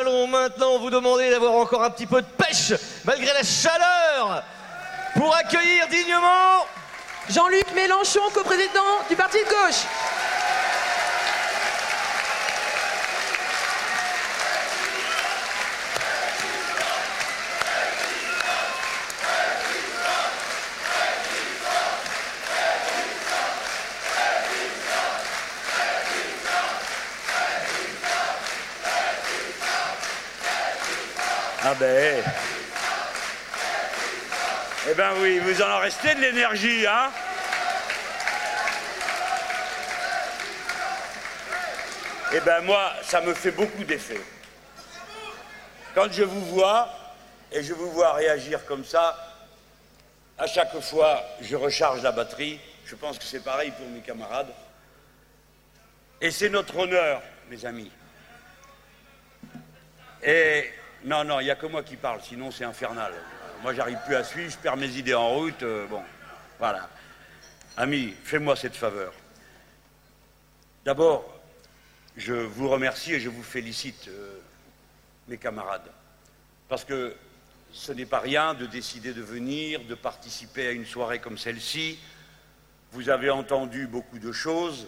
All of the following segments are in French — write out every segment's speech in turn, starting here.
Allons maintenant vous demander d'avoir encore un petit peu de pêche, malgré la chaleur, pour accueillir dignement Jean-Luc Mélenchon, coprésident du Parti de gauche. Ah ben. Eh ben oui, vous en restez de l'énergie, hein Eh ben moi, ça me fait beaucoup d'effet. Quand je vous vois, et je vous vois réagir comme ça, à chaque fois, je recharge la batterie. Je pense que c'est pareil pour mes camarades. Et c'est notre honneur, mes amis. Et non, non, il n'y a que moi qui parle, sinon c'est infernal. Moi, j'arrive plus à suivre, je perds mes idées en route. euh, bon, voilà. Ami, fais-moi cette faveur. D'abord, je vous remercie et je vous félicite, euh, mes camarades, parce que ce n'est pas rien de décider de venir, de participer à une soirée comme celle-ci. Vous avez entendu beaucoup de choses.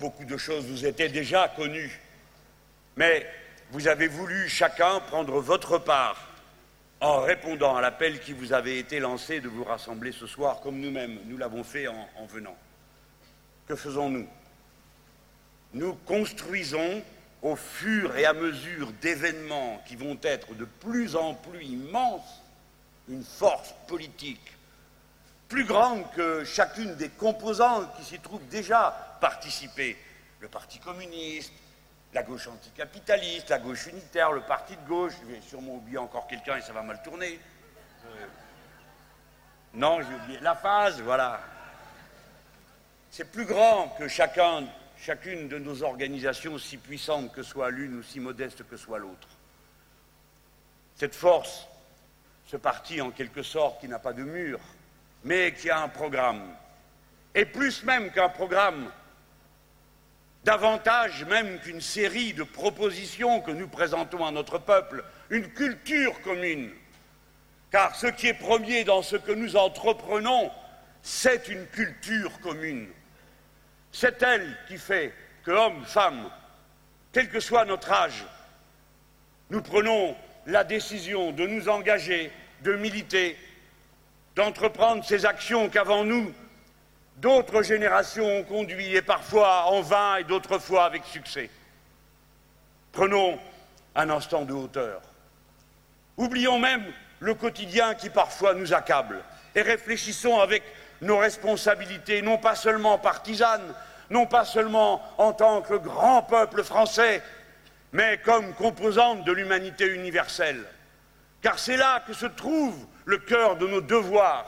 Beaucoup de choses vous étaient déjà connues. Mais vous avez voulu chacun prendre votre part en répondant à l'appel qui vous avait été lancé de vous rassembler ce soir, comme nous-mêmes, nous l'avons fait en, en venant. Que faisons-nous? Nous construisons au fur et à mesure d'événements qui vont être de plus en plus immenses une force politique plus grande que chacune des composantes qui s'y trouvent déjà participées. Le Parti communiste, la gauche anticapitaliste, la gauche unitaire, le parti de gauche, je vais sûrement oublier encore quelqu'un et ça va mal tourner. Euh, Non, j'ai oublié la phase, voilà. C'est plus grand que chacun, chacune de nos organisations, si puissantes que soit l'une ou si modeste que soit l'autre. Cette force, ce parti en quelque sorte qui n'a pas de mur, mais qui a un programme, et plus même qu'un programme, davantage même qu'une série de propositions que nous présentons à notre peuple, une culture commune. Car ce qui est premier dans ce que nous entreprenons, c'est une culture commune. C'est elle qui fait que hommes, femmes, quel que soit notre âge, nous prenons la décision de nous engager, de militer, d'entreprendre ces actions qu'avant nous, d'autres générations ont conduit, et parfois en vain et d'autres fois avec succès. Prenons un instant de hauteur. Oublions même le quotidien qui parfois nous accable et réfléchissons avec nos responsabilités, non pas seulement partisanes, non pas seulement en tant que grand peuple français, mais comme composante de l'humanité universelle. Car c'est là que se trouve le cœur de nos devoirs,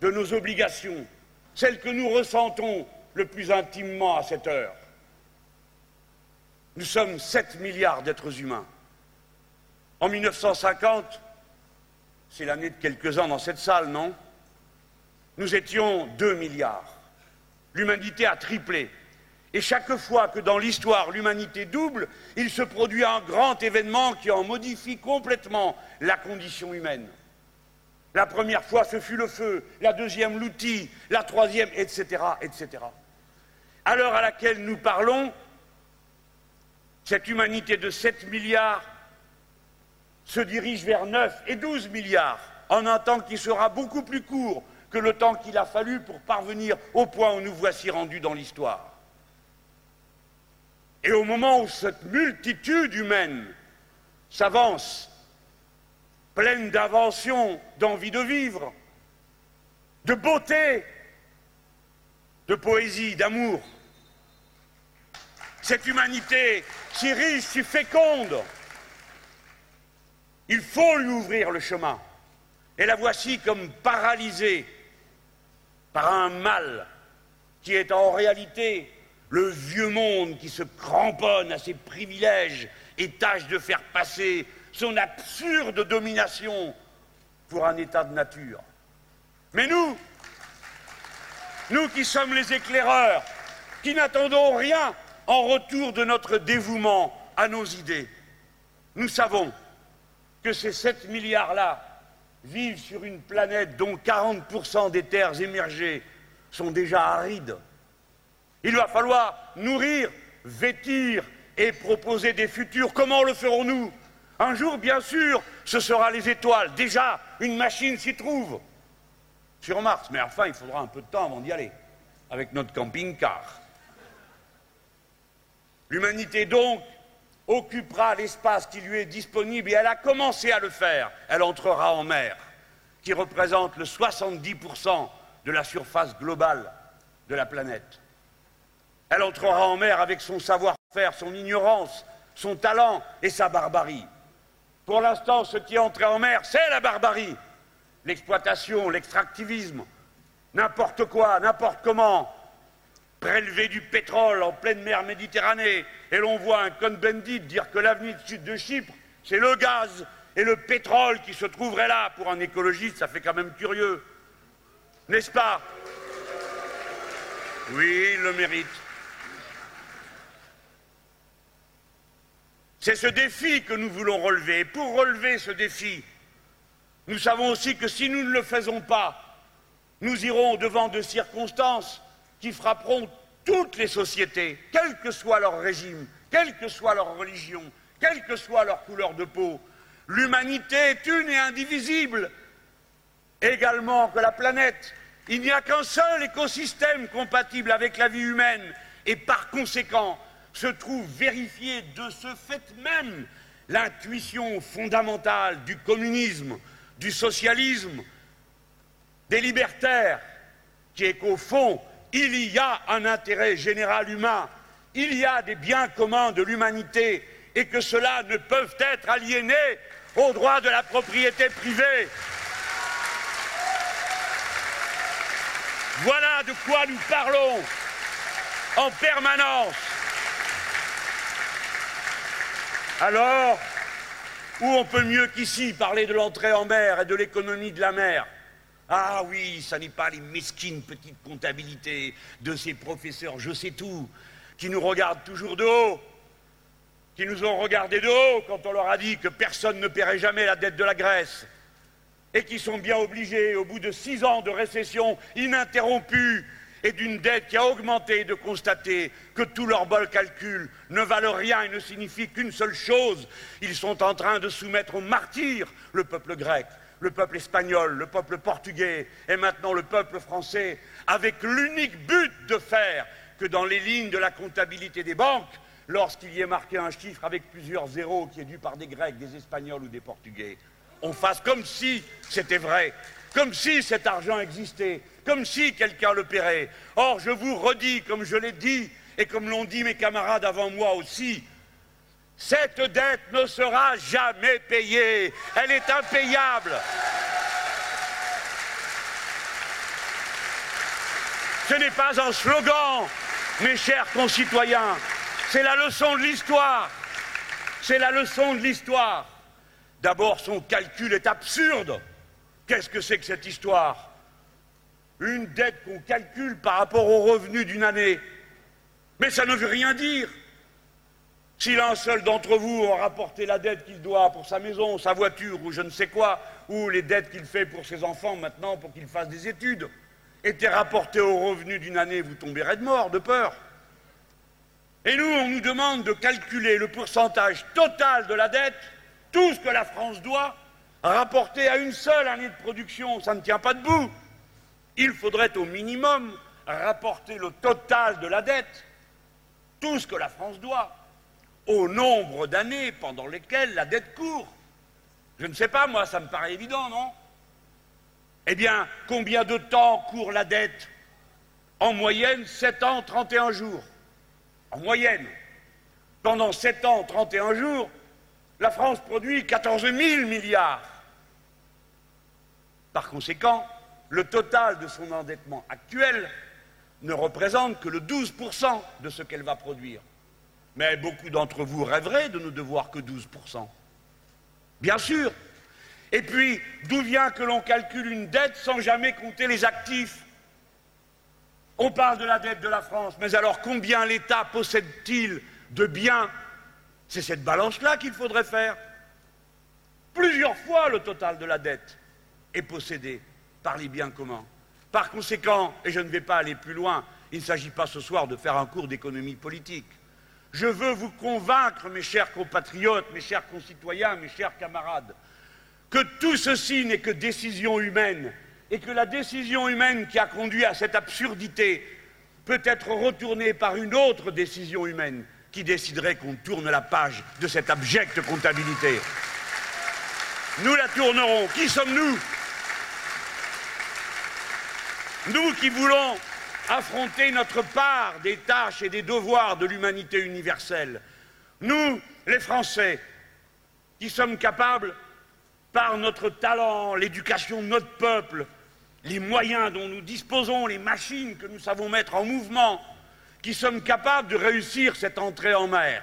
de nos obligations, celles que nous ressentons le plus intimement à cette heure. Nous sommes 7 milliards d'êtres humains. En 1950, c'est l'année de quelques-uns dans cette salle, non? Nous étions 2 milliards. L'humanité a triplé. Et chaque fois que dans l'histoire l'humanité double, il se produit un grand événement qui en modifie complètement la condition humaine. La première fois, ce fut le feu, la deuxième, l'outil, la troisième, etc.. À l'heure à laquelle nous parlons, cette humanité de 7 milliards se dirige vers 9 et 12 milliards en un temps qui sera beaucoup plus court que le temps qu'il a fallu pour parvenir au point où nous voici rendus dans l'histoire. Et au moment où cette multitude humaine s'avance, pleine d'inventions, d'envie de vivre, de beauté, de poésie, d'amour, cette humanité si riche, si féconde, il faut lui ouvrir le chemin. Et la voici comme paralysée par un mal qui est en réalité le vieux monde qui se cramponne à ses privilèges et tâche de faire passer son absurde domination pour un état de nature. Mais nous, nous qui sommes les éclaireurs, qui n'attendons rien en retour de notre dévouement à nos idées. Nous savons que ces 7 milliards-là vivent sur une planète dont 40% des terres émergées sont déjà arides. Il va falloir nourrir, vêtir et proposer des futurs. Comment le ferons-nous Un jour, bien sûr, ce sera les étoiles. Déjà, une machine s'y trouve. Sur Mars, mais enfin, il faudra un peu de temps avant d'y aller, avec notre camping-car. L'humanité, donc, occupera l'espace qui lui est disponible et elle a commencé à le faire. Elle entrera en mer, qui représente le 70% de la surface globale de la planète. Elle entrera en mer avec son savoir-faire, son ignorance, son talent et sa barbarie. Pour l'instant, ce qui est entré en mer, c'est la barbarie, l'exploitation, l'extractivisme, n'importe quoi, n'importe comment, prélever du pétrole en pleine mer Méditerranée, et l'on voit un Cohn-Bendit dire que l'avenir de Chypre, c'est le gaz et le pétrole qui se trouveraient là. Pour un écologiste, ça fait quand même curieux. N'est-ce pas? Oui, il le mérite. C'est ce défi que nous voulons relever. Et pour relever ce défi, nous savons aussi que si nous ne le faisons pas, nous irons devant de circonstances qui frapperont toutes les sociétés, quel que soit leur régime, quelle que soit leur religion, quelle que soit leur couleur de peau. L'humanité est une et indivisible, également que la planète. Il n'y a qu'un seul écosystème compatible avec la vie humaine, et par conséquent, se trouve vérifiée de ce fait même l'intuition fondamentale du communisme, du socialisme, des libertaires, qui est qu'au fond, il y a un intérêt général humain, il y a des biens communs de l'humanité, et que ceux-là ne peuvent être aliénés au droit de la propriété privée. Voilà de quoi nous parlons en permanence. Alors, où on peut mieux qu'ici parler de l'entrée en mer et de l'économie de la mer? Ah oui, ça n'est pas les mesquines petites comptabilités de ces professeurs je sais tout, qui nous regardent toujours de haut, qui nous ont regardés de haut quand on leur a dit que personne ne paierait jamais la dette de la Grèce, et qui sont bien obligés, au bout de six ans de récession ininterrompue, et d'une dette qui a augmenté de constater que tous leurs bols calculs ne valent rien et ne signifient qu'une seule chose. Ils sont en train de soumettre au martyr le peuple grec, le peuple espagnol, le peuple portugais et maintenant le peuple français, avec l'unique but de faire que dans les lignes de la comptabilité des banques, lorsqu'il y ait marqué un chiffre avec plusieurs zéros qui est dû par des Grecs, des Espagnols ou des Portugais, on fasse comme si c'était vrai, comme si cet argent existait, comme si quelqu'un le paierait. Or, je vous redis, comme je l'ai dit, et comme l'ont dit mes camarades avant moi aussi, cette dette ne sera jamais payée. Elle est impayable. Ce n'est pas un slogan, mes chers concitoyens. C'est la leçon de l'histoire. C'est la leçon de l'histoire. D'abord, son calcul est absurde. Qu'est-ce que c'est que cette histoire? Une dette qu'on calcule par rapport aux revenus d'une année. Mais ça ne veut rien dire. Si l'un seul d'entre vous a rapporté la dette qu'il doit pour sa maison, sa voiture ou je ne sais quoi, ou les dettes qu'il fait pour ses enfants maintenant pour qu'ils fassent des études, étaient rapportées aux revenus d'une année, vous tomberez de mort, de peur. Et nous, on nous demande de calculer le pourcentage total de la dette, tout ce que la France doit, rapporté à une seule année de production, ça ne tient pas debout. Il faudrait au minimum rapporter le total de la dette, tout ce que la France doit, au nombre d'années pendant lesquelles la dette court. Je ne sais pas, moi, ça me paraît évident, non? Eh bien, combien de temps court la dette? En moyenne, 7 ans, 31 jours. En moyenne. Pendant 7 ans, 31 jours, la France produit 14 000 milliards. Par conséquent, le total de son endettement actuel ne représente que le 12% de ce qu'elle va produire. Mais beaucoup d'entre vous rêveraient de ne devoir que 12%. Bien sûr. Et puis, d'où vient que l'on calcule une dette sans jamais compter les actifs? On parle de la dette de la France, mais alors combien l'État possède-t-il de biens? C'est cette balance-là qu'il faudrait faire. Plusieurs fois le total de la dette est possédé par les biens communs. Par conséquent, et je ne vais pas aller plus loin, il ne s'agit pas ce soir de faire un cours d'économie politique. Je veux vous convaincre, mes chers compatriotes, mes chers concitoyens, mes chers camarades, que tout ceci n'est que décision humaine et que la décision humaine qui a conduit à cette absurdité peut être retournée par une autre décision humaine qui déciderait qu'on tourne la page de cette abjecte comptabilité. Nous la tournerons. Qui sommes-nous? Nous qui voulons affronter notre part des tâches et des devoirs de l'humanité universelle. Nous, les Français, qui sommes capables, par notre talent, l'éducation de notre peuple, les moyens dont nous disposons, les machines que nous savons mettre en mouvement, qui sommes capables de réussir cette entrée en mer,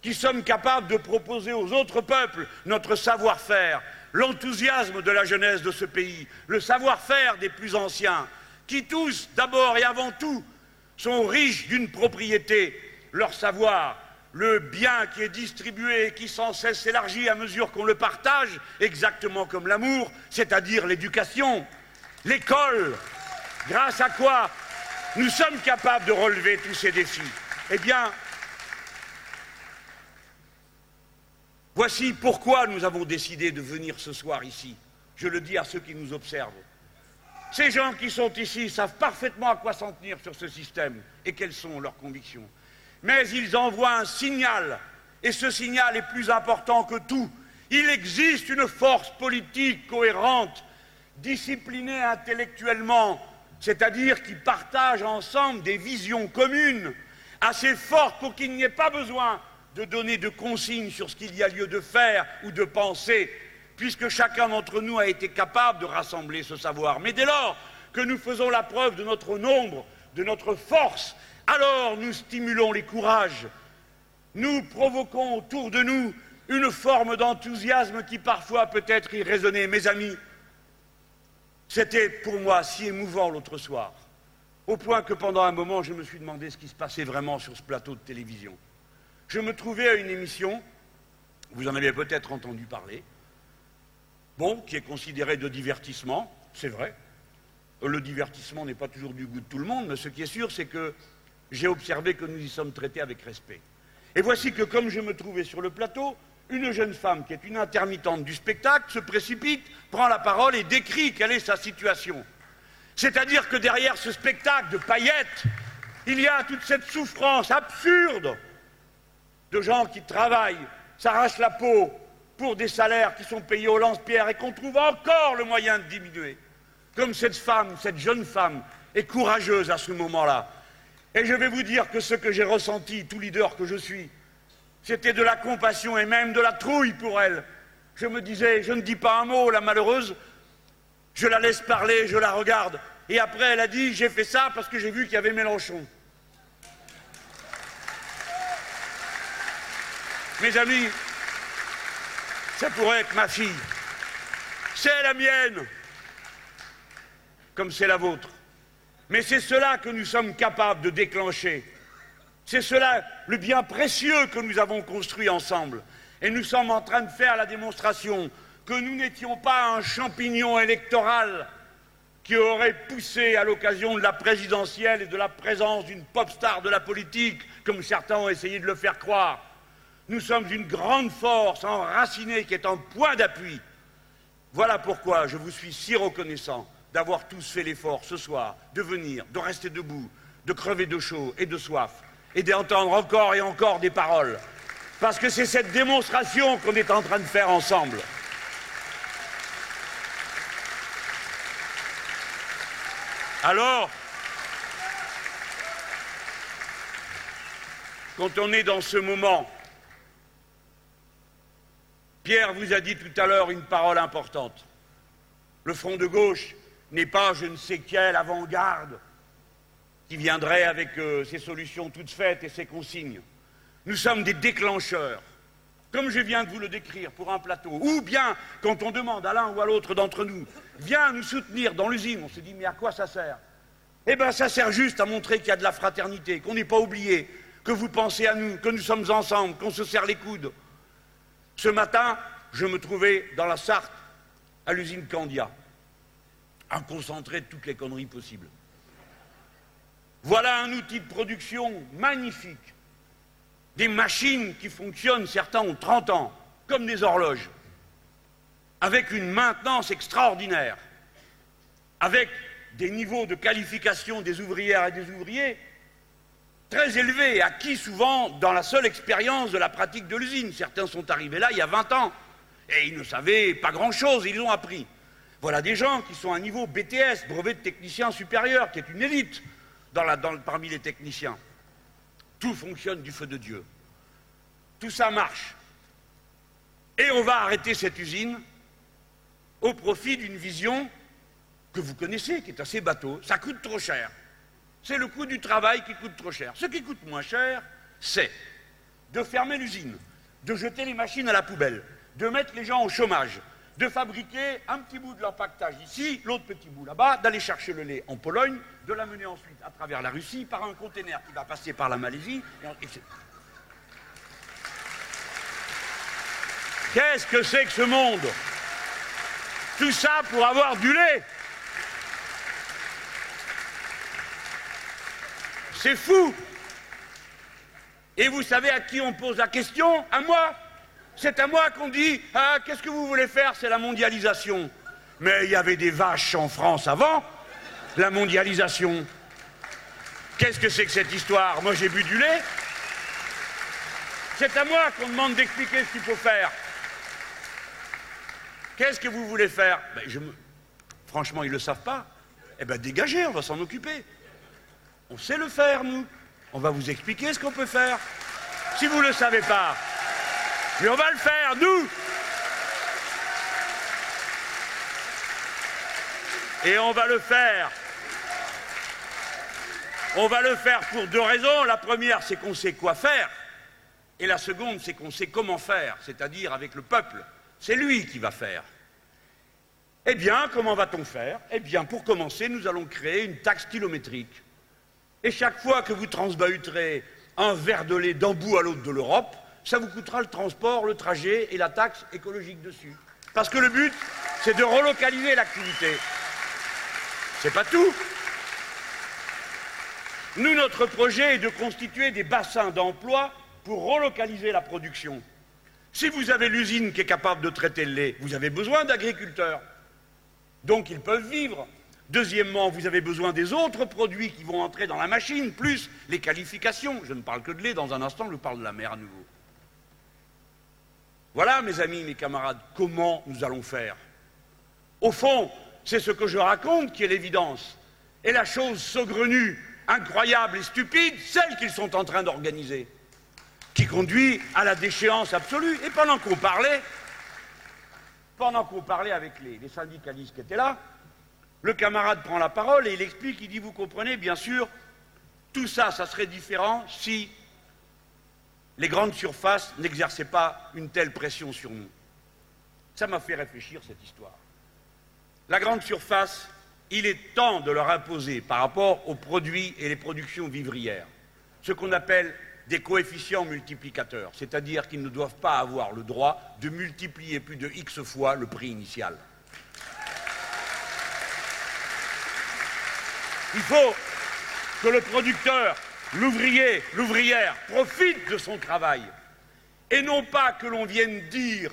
qui sommes capables de proposer aux autres peuples notre savoir-faire, l'enthousiasme de la jeunesse de ce pays, le savoir-faire des plus anciens, qui tous, d'abord et avant tout, sont riches d'une propriété, leur savoir, le bien qui est distribué et qui sans cesse s'élargit à mesure qu'on le partage, exactement comme l'amour, c'est-à-dire l'éducation, l'école, grâce à quoi nous sommes capables de relever tous ces défis? Eh bien, voici pourquoi nous avons décidé de venir ce soir ici. Je le dis à ceux qui nous observent. Ces gens qui sont ici savent parfaitement à quoi s'en tenir sur ce système et quelles sont leurs convictions. Mais ils envoient un signal, et ce signal est plus important que tout. Il existe une force politique cohérente, disciplinée intellectuellement, c'est-à-dire qui partage ensemble des visions communes assez fortes pour qu'il n'y ait pas besoin de donner de consignes sur ce qu'il y a lieu de faire ou de penser, puisque chacun d'entre nous a été capable de rassembler ce savoir. Mais dès lors que nous faisons la preuve de notre nombre, de notre force, alors nous stimulons les courages, nous provoquons autour de nous une forme d'enthousiasme qui parfois peut être irraisonné. Mes amis, c'était pour moi si émouvant l'autre soir, au point que pendant un moment je me suis demandé ce qui se passait vraiment sur ce plateau de télévision. Je me trouvais à une émission, vous en avez peut-être entendu parler, bon, qui est considéré de divertissement, c'est vrai. Le divertissement n'est pas toujours du goût de tout le monde, mais ce qui est sûr, c'est que j'ai observé que nous y sommes traités avec respect. Et voici que, comme je me trouvais sur le plateau, une jeune femme qui est une intermittente du spectacle se précipite, prend la parole et décrit quelle est sa situation. C'est-à-dire que derrière ce spectacle de paillettes, il y a toute cette souffrance absurde de gens qui travaillent, s'arrachent la peau, pour des salaires qui sont payés au lance-pierre et qu'on trouve encore le moyen de diminuer. Comme cette femme, cette jeune femme, est courageuse à ce moment-là. Et je vais vous dire que ce que j'ai ressenti, tout leader que je suis, c'était de la compassion et même de la trouille pour elle. Je me disais, je ne dis pas un mot, la malheureuse, je la laisse parler, je la regarde. Et après, elle a dit, j'ai fait ça parce que j'ai vu qu'il y avait Mélenchon. Mes amis, ça pourrait être ma fille. C'est la mienne, comme c'est la vôtre. Mais c'est cela que nous sommes capables de déclencher. C'est cela le bien précieux que nous avons construit ensemble. Et nous sommes en train de faire la démonstration que nous n'étions pas un champignon électoral qui aurait poussé à l'occasion de la présidentielle et de la présence d'une pop star de la politique, comme certains ont essayé de le faire croire. Nous sommes une grande force enracinée qui est en point d'appui. Voilà pourquoi je vous suis si reconnaissant d'avoir tous fait l'effort ce soir de venir, de rester debout, de crever de chaud et de soif, et d'entendre encore et encore des paroles. Parce que c'est cette démonstration qu'on est en train de faire ensemble. Alors, quand on est dans ce moment Pierre vous a dit tout à l'heure une parole importante. Le front de gauche n'est pas je ne sais quelle avant-garde qui viendrait avec euh, ses solutions toutes faites et ses consignes. Nous sommes des déclencheurs, comme je viens de vous le décrire pour un plateau. Ou bien, quand on demande à l'un ou à l'autre d'entre nous, viens nous soutenir dans l'usine, on se dit, mais à quoi ça sert? Eh bien, ça sert juste à montrer qu'il y a de la fraternité, qu'on n'est pas oublié, que vous pensez à nous, que nous sommes ensemble, qu'on se serre les coudes. Ce matin, je me trouvais dans la Sarthe, à l'usine Candia, à concentrer toutes les conneries possibles. Voilà un outil de production magnifique. Des machines qui fonctionnent, certains ont 30 ans, comme des horloges, avec une maintenance extraordinaire, avec des niveaux de qualification des ouvrières et des ouvriers très élevés, acquis souvent dans la seule expérience de la pratique de l'usine. Certains sont arrivés là il y a 20 ans et ils ne savaient pas grand-chose, ils ont appris. Voilà des gens qui sont à un niveau BTS, brevet de technicien supérieur, qui est une élite parmi les techniciens. Tout fonctionne du feu de Dieu. Tout ça marche. Et on va arrêter cette usine au profit d'une vision que vous connaissez, qui est assez bateau. Ça coûte trop cher. C'est le coût du travail qui coûte trop cher. Ce qui coûte moins cher, c'est de fermer l'usine, de jeter les machines à la poubelle, de mettre les gens au chômage, de fabriquer un petit bout de l'empaquetage ici, l'autre petit bout là-bas, d'aller chercher le lait en Pologne, de l'amener ensuite à travers la Russie par un conteneur qui va passer par la Malaisie. Qu'est-ce que c'est que ce monde? Tout ça pour avoir du lait C'est fou Et vous savez à qui on pose la question? À moi c'est à moi qu'on dit Ah, qu'est-ce que vous voulez faire? C'est la mondialisation. Mais il y avait des vaches en France avant la mondialisation. Qu'est-ce que c'est que cette histoire? Moi j'ai bu du lait. C'est à moi qu'on demande d'expliquer ce qu'il faut faire. Qu'est-ce que vous voulez faire? Ben, Franchement, ils ne le savent pas. Eh bien, dégagez, on va s'en occuper. On sait le faire, nous. On va vous expliquer ce qu'on peut faire. Si vous ne le savez pas, mais on va le faire, nous Et on va le faire. On va le faire pour deux raisons. La première, c'est qu'on sait quoi faire. Et la seconde, c'est qu'on sait comment faire, c'est-à-dire avec le peuple. C'est lui qui va faire. Eh bien, comment va-t-on faire? Eh bien, pour commencer, nous allons créer une taxe kilométrique. Et chaque fois que vous transbahuterez un verre de lait d'un bout à l'autre de l'Europe, ça vous coûtera le transport, le trajet et la taxe écologique dessus. Parce que le but, c'est de relocaliser l'activité. C'est pas tout. Nous, notre projet est de constituer des bassins d'emploi pour relocaliser la production. Si vous avez l'usine qui est capable de traiter le lait, vous avez besoin d'agriculteurs. Donc ils peuvent vivre. Deuxièmement, vous avez besoin des autres produits qui vont entrer dans la machine, plus les qualifications. Je ne parle que de lait, dans un instant, je parle de la mer à nouveau. Voilà, mes amis, mes camarades, comment nous allons faire. Au fond, c'est ce que je raconte qui est l'évidence. Et la chose saugrenue, incroyable et stupide, celle qu'ils sont en train d'organiser, qui conduit à la déchéance absolue. Et pendant qu'on parlait, pendant qu'on parlait avec les, les, syndicalistes qui étaient là, le camarade prend la parole et il explique, il dit, vous comprenez, bien sûr, tout ça, ça serait différent si les grandes surfaces n'exerçaient pas une telle pression sur nous. Ça m'a fait réfléchir cette histoire. La grande surface, il est temps de leur imposer par rapport aux produits et les productions vivrières ce qu'on appelle des coefficients multiplicateurs, c'est-à-dire qu'ils ne doivent pas avoir le droit de multiplier plus de X fois le prix initial. Il faut que le producteur l'ouvrier, l'ouvrière profite de son travail. Et non pas que l'on vienne dire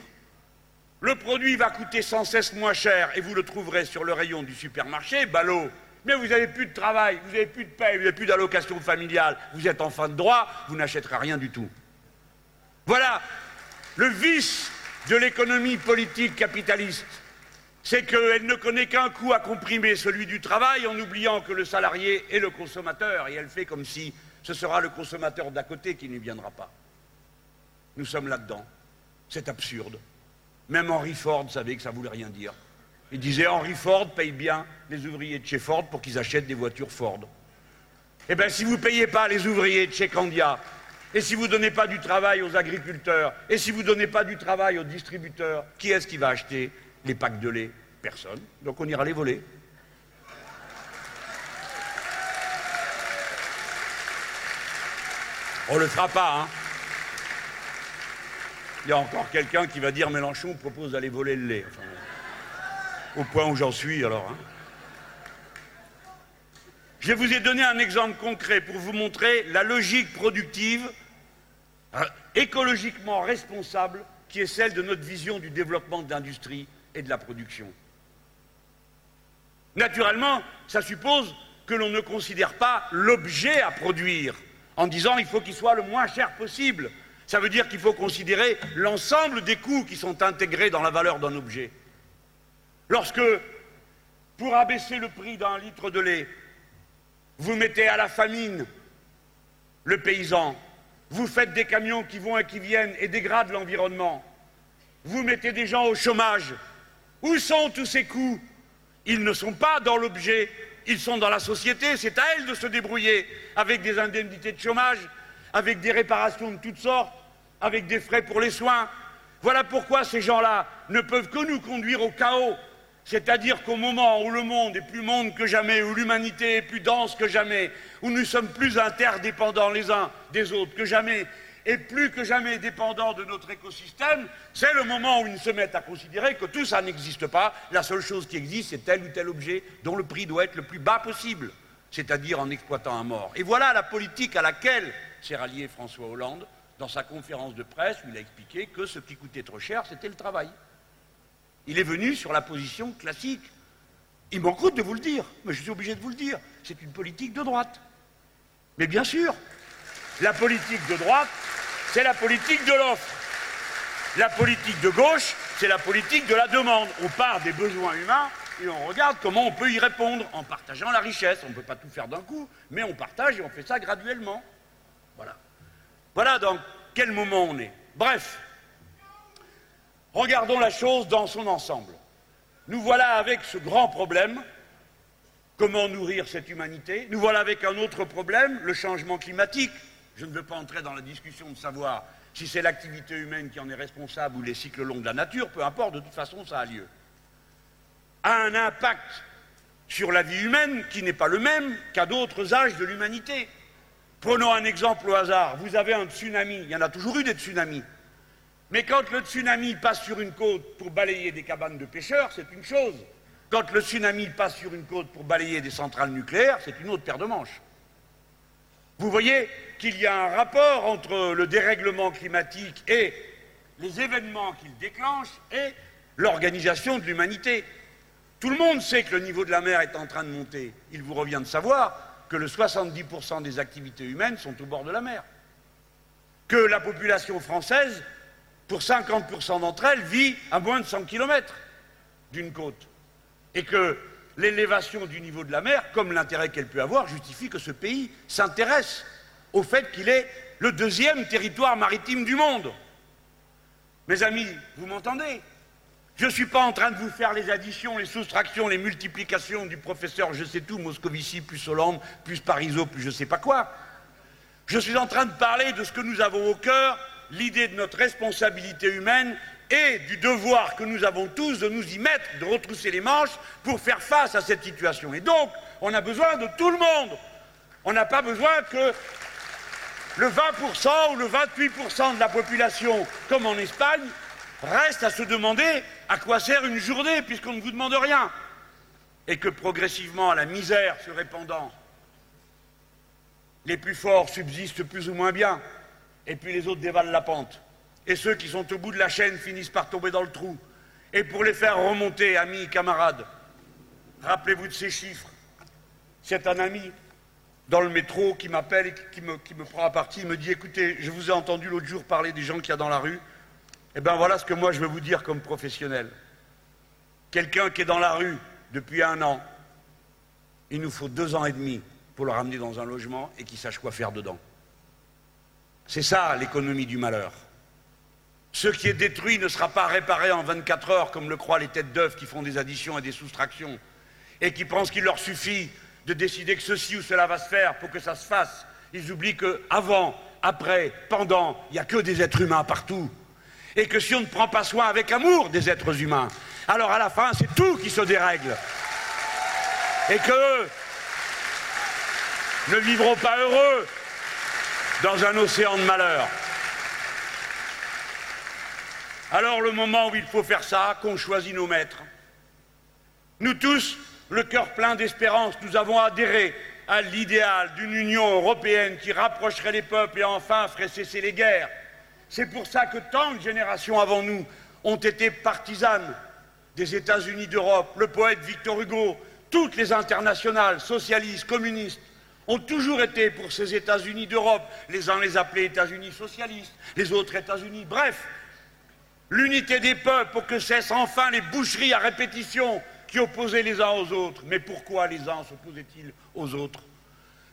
le produit va coûter sans cesse moins cher et vous le trouverez sur le rayon du supermarché, ballot. Mais vous n'avez plus de travail, vous n'avez plus de paie, vous n'avez plus d'allocation familiale, vous êtes en fin de droit, vous n'achèterez rien du tout. Voilà le vice de l'économie politique capitaliste. C'est qu'elle ne connaît qu'un coup à comprimer celui du travail en oubliant que le salarié est le consommateur et elle fait comme si ce sera le consommateur d'à côté qui n'y viendra pas. Nous sommes là-dedans. C'est absurde. Même Henry Ford savait que ça ne voulait rien dire. Il disait Henry Ford paye bien les ouvriers de chez Ford pour qu'ils achètent des voitures Ford. Eh bien, si vous ne payez pas les ouvriers de chez Candia, et si vous ne donnez pas du travail aux agriculteurs, et si vous ne donnez pas du travail aux distributeurs, qui est-ce qui va acheter les packs de lait, personne. Donc on ira les voler. On ne le fera pas, hein. Il y a encore quelqu'un qui va dire Mélenchon propose d'aller voler le lait. Au point où j'en suis alors. Hein. Je vous ai donné un exemple concret pour vous montrer la logique productive euh, écologiquement responsable qui est celle de notre vision du développement de l'industrie et de la production. Naturellement, ça suppose que l'on ne considère pas l'objet à produire en disant il faut qu'il soit le moins cher possible. Ça veut dire qu'il faut considérer l'ensemble des coûts qui sont intégrés dans la valeur d'un objet. Lorsque, pour abaisser le prix d'un litre de lait, vous mettez à la famine le paysan, vous faites des camions qui vont et qui viennent et dégradent l'environnement, vous mettez des gens au chômage, où sont tous ces coûts Ils ne sont pas dans l'objet, ils sont dans la société, c'est à elle de se débrouiller avec des indemnités de chômage, avec des réparations de toutes sortes, avec des frais pour les soins. Voilà pourquoi ces gens-là ne peuvent que nous conduire au chaos, c'est-à-dire qu'au moment où le monde est plus monde que jamais, où l'humanité est plus dense que jamais, où nous sommes plus interdépendants les uns des autres que jamais, et plus que jamais dépendants de notre écosystème, c'est le moment où ils se mettent à considérer que tout ça n'existe pas. La seule chose qui existe, c'est tel ou tel objet dont le prix doit être le plus bas possible, c'est-à-dire en exploitant un mort. Et voilà la politique à laquelle s'est rallié François Hollande dans sa conférence de presse où il a expliqué que ce qui coûtait trop cher, c'était le travail. Il est venu sur la position classique. Il m'en de vous le dire, mais je suis obligé de vous le dire. C'est une politique de droite. Mais bien sûr, la politique de droite, c'est la politique de l'offre. La politique de gauche, c'est la politique de la demande. On part des besoins humains et on regarde comment on peut y répondre en partageant la richesse. On ne peut pas tout faire d'un coup, mais on partage et on fait ça graduellement. Voilà. Voilà dans quel moment on est. Bref, Regardons la chose dans son ensemble. Nous voilà avec ce grand problème, comment nourrir cette humanité? Nous voilà avec un autre problème, le changement climatique. Je ne veux pas entrer dans la discussion de savoir si c'est l'activité humaine qui en est responsable ou les cycles longs de la nature, peu importe, de toute façon, ça a lieu. A un impact sur la vie humaine qui n'est pas le même qu'à d'autres âges de l'humanité. Prenons un exemple au hasard. Vous avez un tsunami, il y en a toujours eu des tsunamis. Mais quand le tsunami passe sur une côte pour balayer des cabanes de pêcheurs, c'est une chose. Quand le tsunami passe sur une côte pour balayer des centrales nucléaires, c'est une autre paire de manches. Vous voyez qu'il y a un rapport entre le dérèglement climatique et les événements qu'il déclenche et l'organisation de l'humanité. Tout le monde sait que le niveau de la mer est en train de monter. Il vous revient de savoir que le 70% des activités humaines sont au bord de la mer. Que la population française pour 50% d'entre elles, vit à moins de 100 km d'une côte. Et que l'élévation du niveau de la mer, comme l'intérêt qu'elle peut avoir, justifie que ce pays s'intéresse au fait qu'il est le deuxième territoire maritime du monde. Mes amis, vous m'entendez? Je ne suis pas en train de vous faire les additions, les soustractions, les multiplications du professeur je sais tout, Moscovici, plus Hollande, plus Parisot, plus je ne sais pas quoi. Je suis en train de parler de ce que nous avons au cœur l'idée de notre responsabilité humaine et du devoir que nous avons tous de nous y mettre, de retrousser les manches pour faire face à cette situation. Et donc, on a besoin de tout le monde. On n'a pas besoin que le 20% ou le 28% de la population, comme en Espagne, reste à se demander à quoi sert une journée puisqu'on ne vous demande rien. Et que progressivement, la misère se répandant, les plus forts subsistent plus ou moins bien, et puis les autres dévalent la pente. Et ceux qui sont au bout de la chaîne finissent par tomber dans le trou. Et pour les faire remonter, amis, camarades, rappelez-vous de ces chiffres. C'est un ami dans le métro qui m'appelle et qui me, prend à partie. Il me dit Écoutez, je vous ai entendu l'autre jour parler des gens qu'il y a dans la rue. Eh bien, voilà ce que moi je veux vous dire comme professionnel. Quelqu'un qui est dans la rue depuis un an, il nous faut deux ans et demi pour le ramener dans un logement et qu'il sache quoi faire dedans. C'est ça l'économie du malheur. Ce qui est détruit ne sera pas réparé en 24 heures, comme le croient les têtes d'œufs qui font des additions et des soustractions, et qui pensent qu'il leur suffit de décider que ceci ou cela va se faire pour que ça se fasse. Ils oublient qu'avant, après, pendant, il n'y a que des êtres humains partout. Et que si on ne prend pas soin avec amour des êtres humains, alors à la fin, c'est tout qui se dérègle. Et qu'eux ne vivront pas heureux dans un océan de malheur. Alors le moment où il faut faire ça, qu'on choisit nos maîtres. Nous tous, le cœur plein d'espérance, nous avons adhéré à l'idéal d'une Union européenne qui rapprocherait les peuples et enfin ferait cesser les guerres. C'est pour ça que tant de générations avant nous ont été partisanes des États-Unis d'Europe. Le poète Victor Hugo, toutes les internationales, socialistes, communistes, ont toujours été pour ces États-Unis d'Europe. Les uns les appelaient États-Unis socialistes, les autres États-Unis. Bref, l'unité des peuples pour que cessent enfin les boucheries à répétition qui opposaient les uns aux autres. Mais pourquoi les uns s'opposaient-ils aux autres?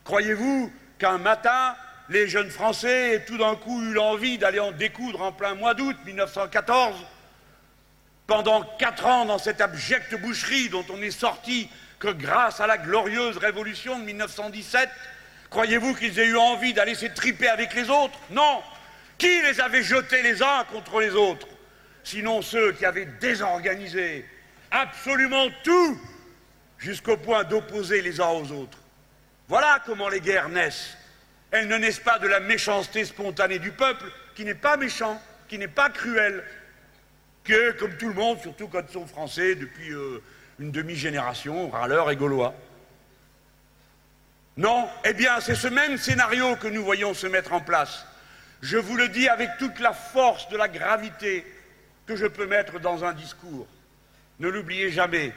Croyez-vous qu'un matin, les jeunes Français aient tout d'un coup eu l'envie d'aller en découdre en plein mois d'août 1914 Pendant quatre ans, dans cette abjecte boucherie dont on est sorti que grâce à la glorieuse révolution de 1917, croyez-vous qu'ils aient eu envie d'aller s'étriper avec les autres? Non! Qui les avait jetés les uns contre les autres? Sinon ceux qui avaient désorganisé absolument tout jusqu'au point d'opposer les uns aux autres. Voilà comment les guerres naissent. Elles ne naissent pas de la méchanceté spontanée du peuple, qui n'est pas méchant, qui n'est pas cruel, que, comme tout le monde, surtout quand ils sont français depuis euh, une demi-génération, râleurs et gaulois. Non, eh bien, c'est ce même scénario que nous voyons se mettre en place. Je vous le dis avec toute la force de la gravité que je peux mettre dans un discours. Ne l'oubliez jamais.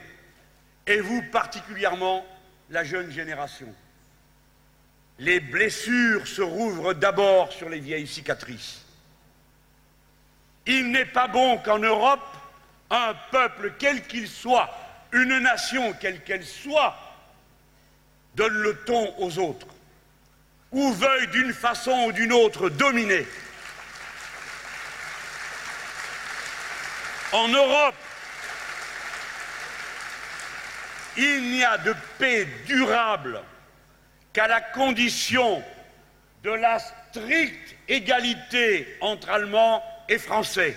Et vous particulièrement, la jeune génération. Les blessures se rouvrent d'abord sur les vieilles cicatrices. Il n'est pas bon qu'en Europe, un peuple, quel qu'il soit, une nation, quelle qu'elle soit, donne le ton aux autres, ou veuille d'une façon ou d'une autre dominer. En Europe, il n'y a de paix durable qu'à la condition de la stricte égalité entre Allemands et Français.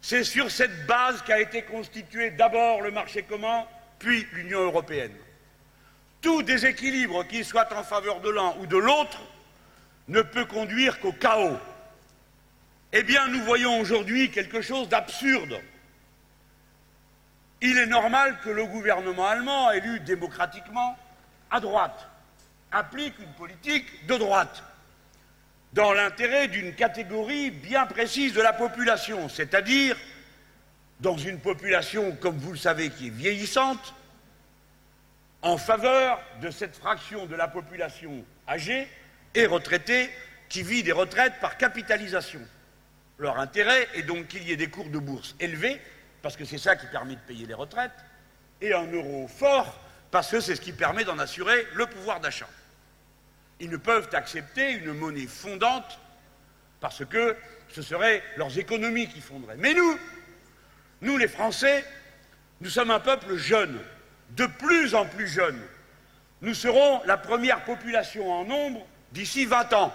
C'est sur cette base qu'a été constitué d'abord le marché commun, puis l'Union européenne. Tout déséquilibre, qu'il soit en faveur de l'un ou de l'autre, ne peut conduire qu'au chaos. Eh bien, nous voyons aujourd'hui quelque chose d'absurde. Il est normal que le gouvernement allemand, élu démocratiquement, à droite, applique une politique de droite dans l'intérêt d'une catégorie bien précise de la population, c'est-à-dire dans une population, comme vous le savez, qui est vieillissante, en faveur de cette fraction de la population âgée et retraitée qui vit des retraites par capitalisation. Leur intérêt est donc qu'il y ait des cours de bourse élevés, parce que c'est ça qui permet de payer les retraites, et un euro fort, parce que c'est ce qui permet d'en assurer le pouvoir d'achat. Ils ne peuvent accepter une monnaie fondante parce que ce seraient leurs économies qui fonderaient. Mais nous, nous les Français, nous sommes un peuple jeune, de plus en plus jeune. Nous serons la première population en nombre d'ici 20 ans.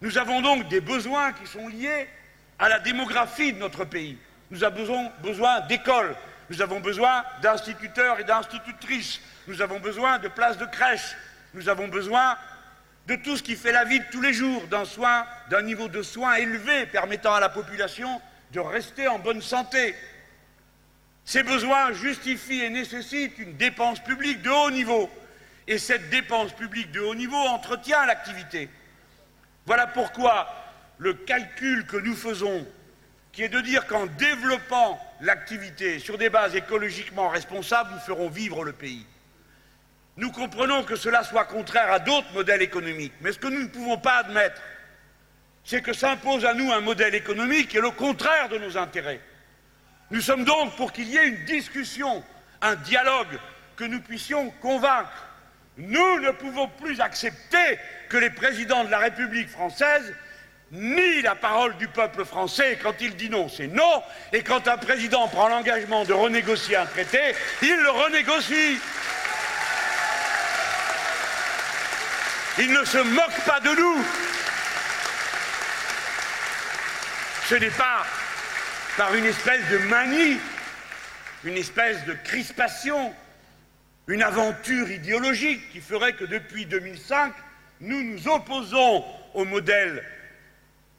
Nous avons donc des besoins qui sont liés à la démographie de notre pays. Nous avons besoin d'écoles, nous avons besoin d'instituteurs et d'institutrices, nous avons besoin de places de crèche, nous avons besoin de tout ce qui fait la vie de tous les jours, d'un soin, d'un niveau de soins élevé permettant à la population de rester en bonne santé. Ces besoins justifient et nécessitent une dépense publique de haut niveau. Et cette dépense publique de haut niveau entretient l'activité. Voilà pourquoi le calcul que nous faisons, qui est de dire qu'en développant l'activité sur des bases écologiquement responsables, nous ferons vivre le pays. Nous comprenons que cela soit contraire à d'autres modèles économiques, mais ce que nous ne pouvons pas admettre, c'est que s'impose à nous un modèle économique qui est le contraire de nos intérêts. Nous sommes donc pour qu'il y ait une discussion, un dialogue, que nous puissions convaincre. Nous ne pouvons plus accepter que les présidents de la République française nient la parole du peuple français. Quand il dit non, c'est non. Et quand un président prend l'engagement de renégocier un traité, il le renégocie. Il ne se moque pas de nous. Ce n'est pas par une espèce de manie, une espèce de crispation, une aventure idéologique qui ferait que depuis 2005, nous nous opposons au modèle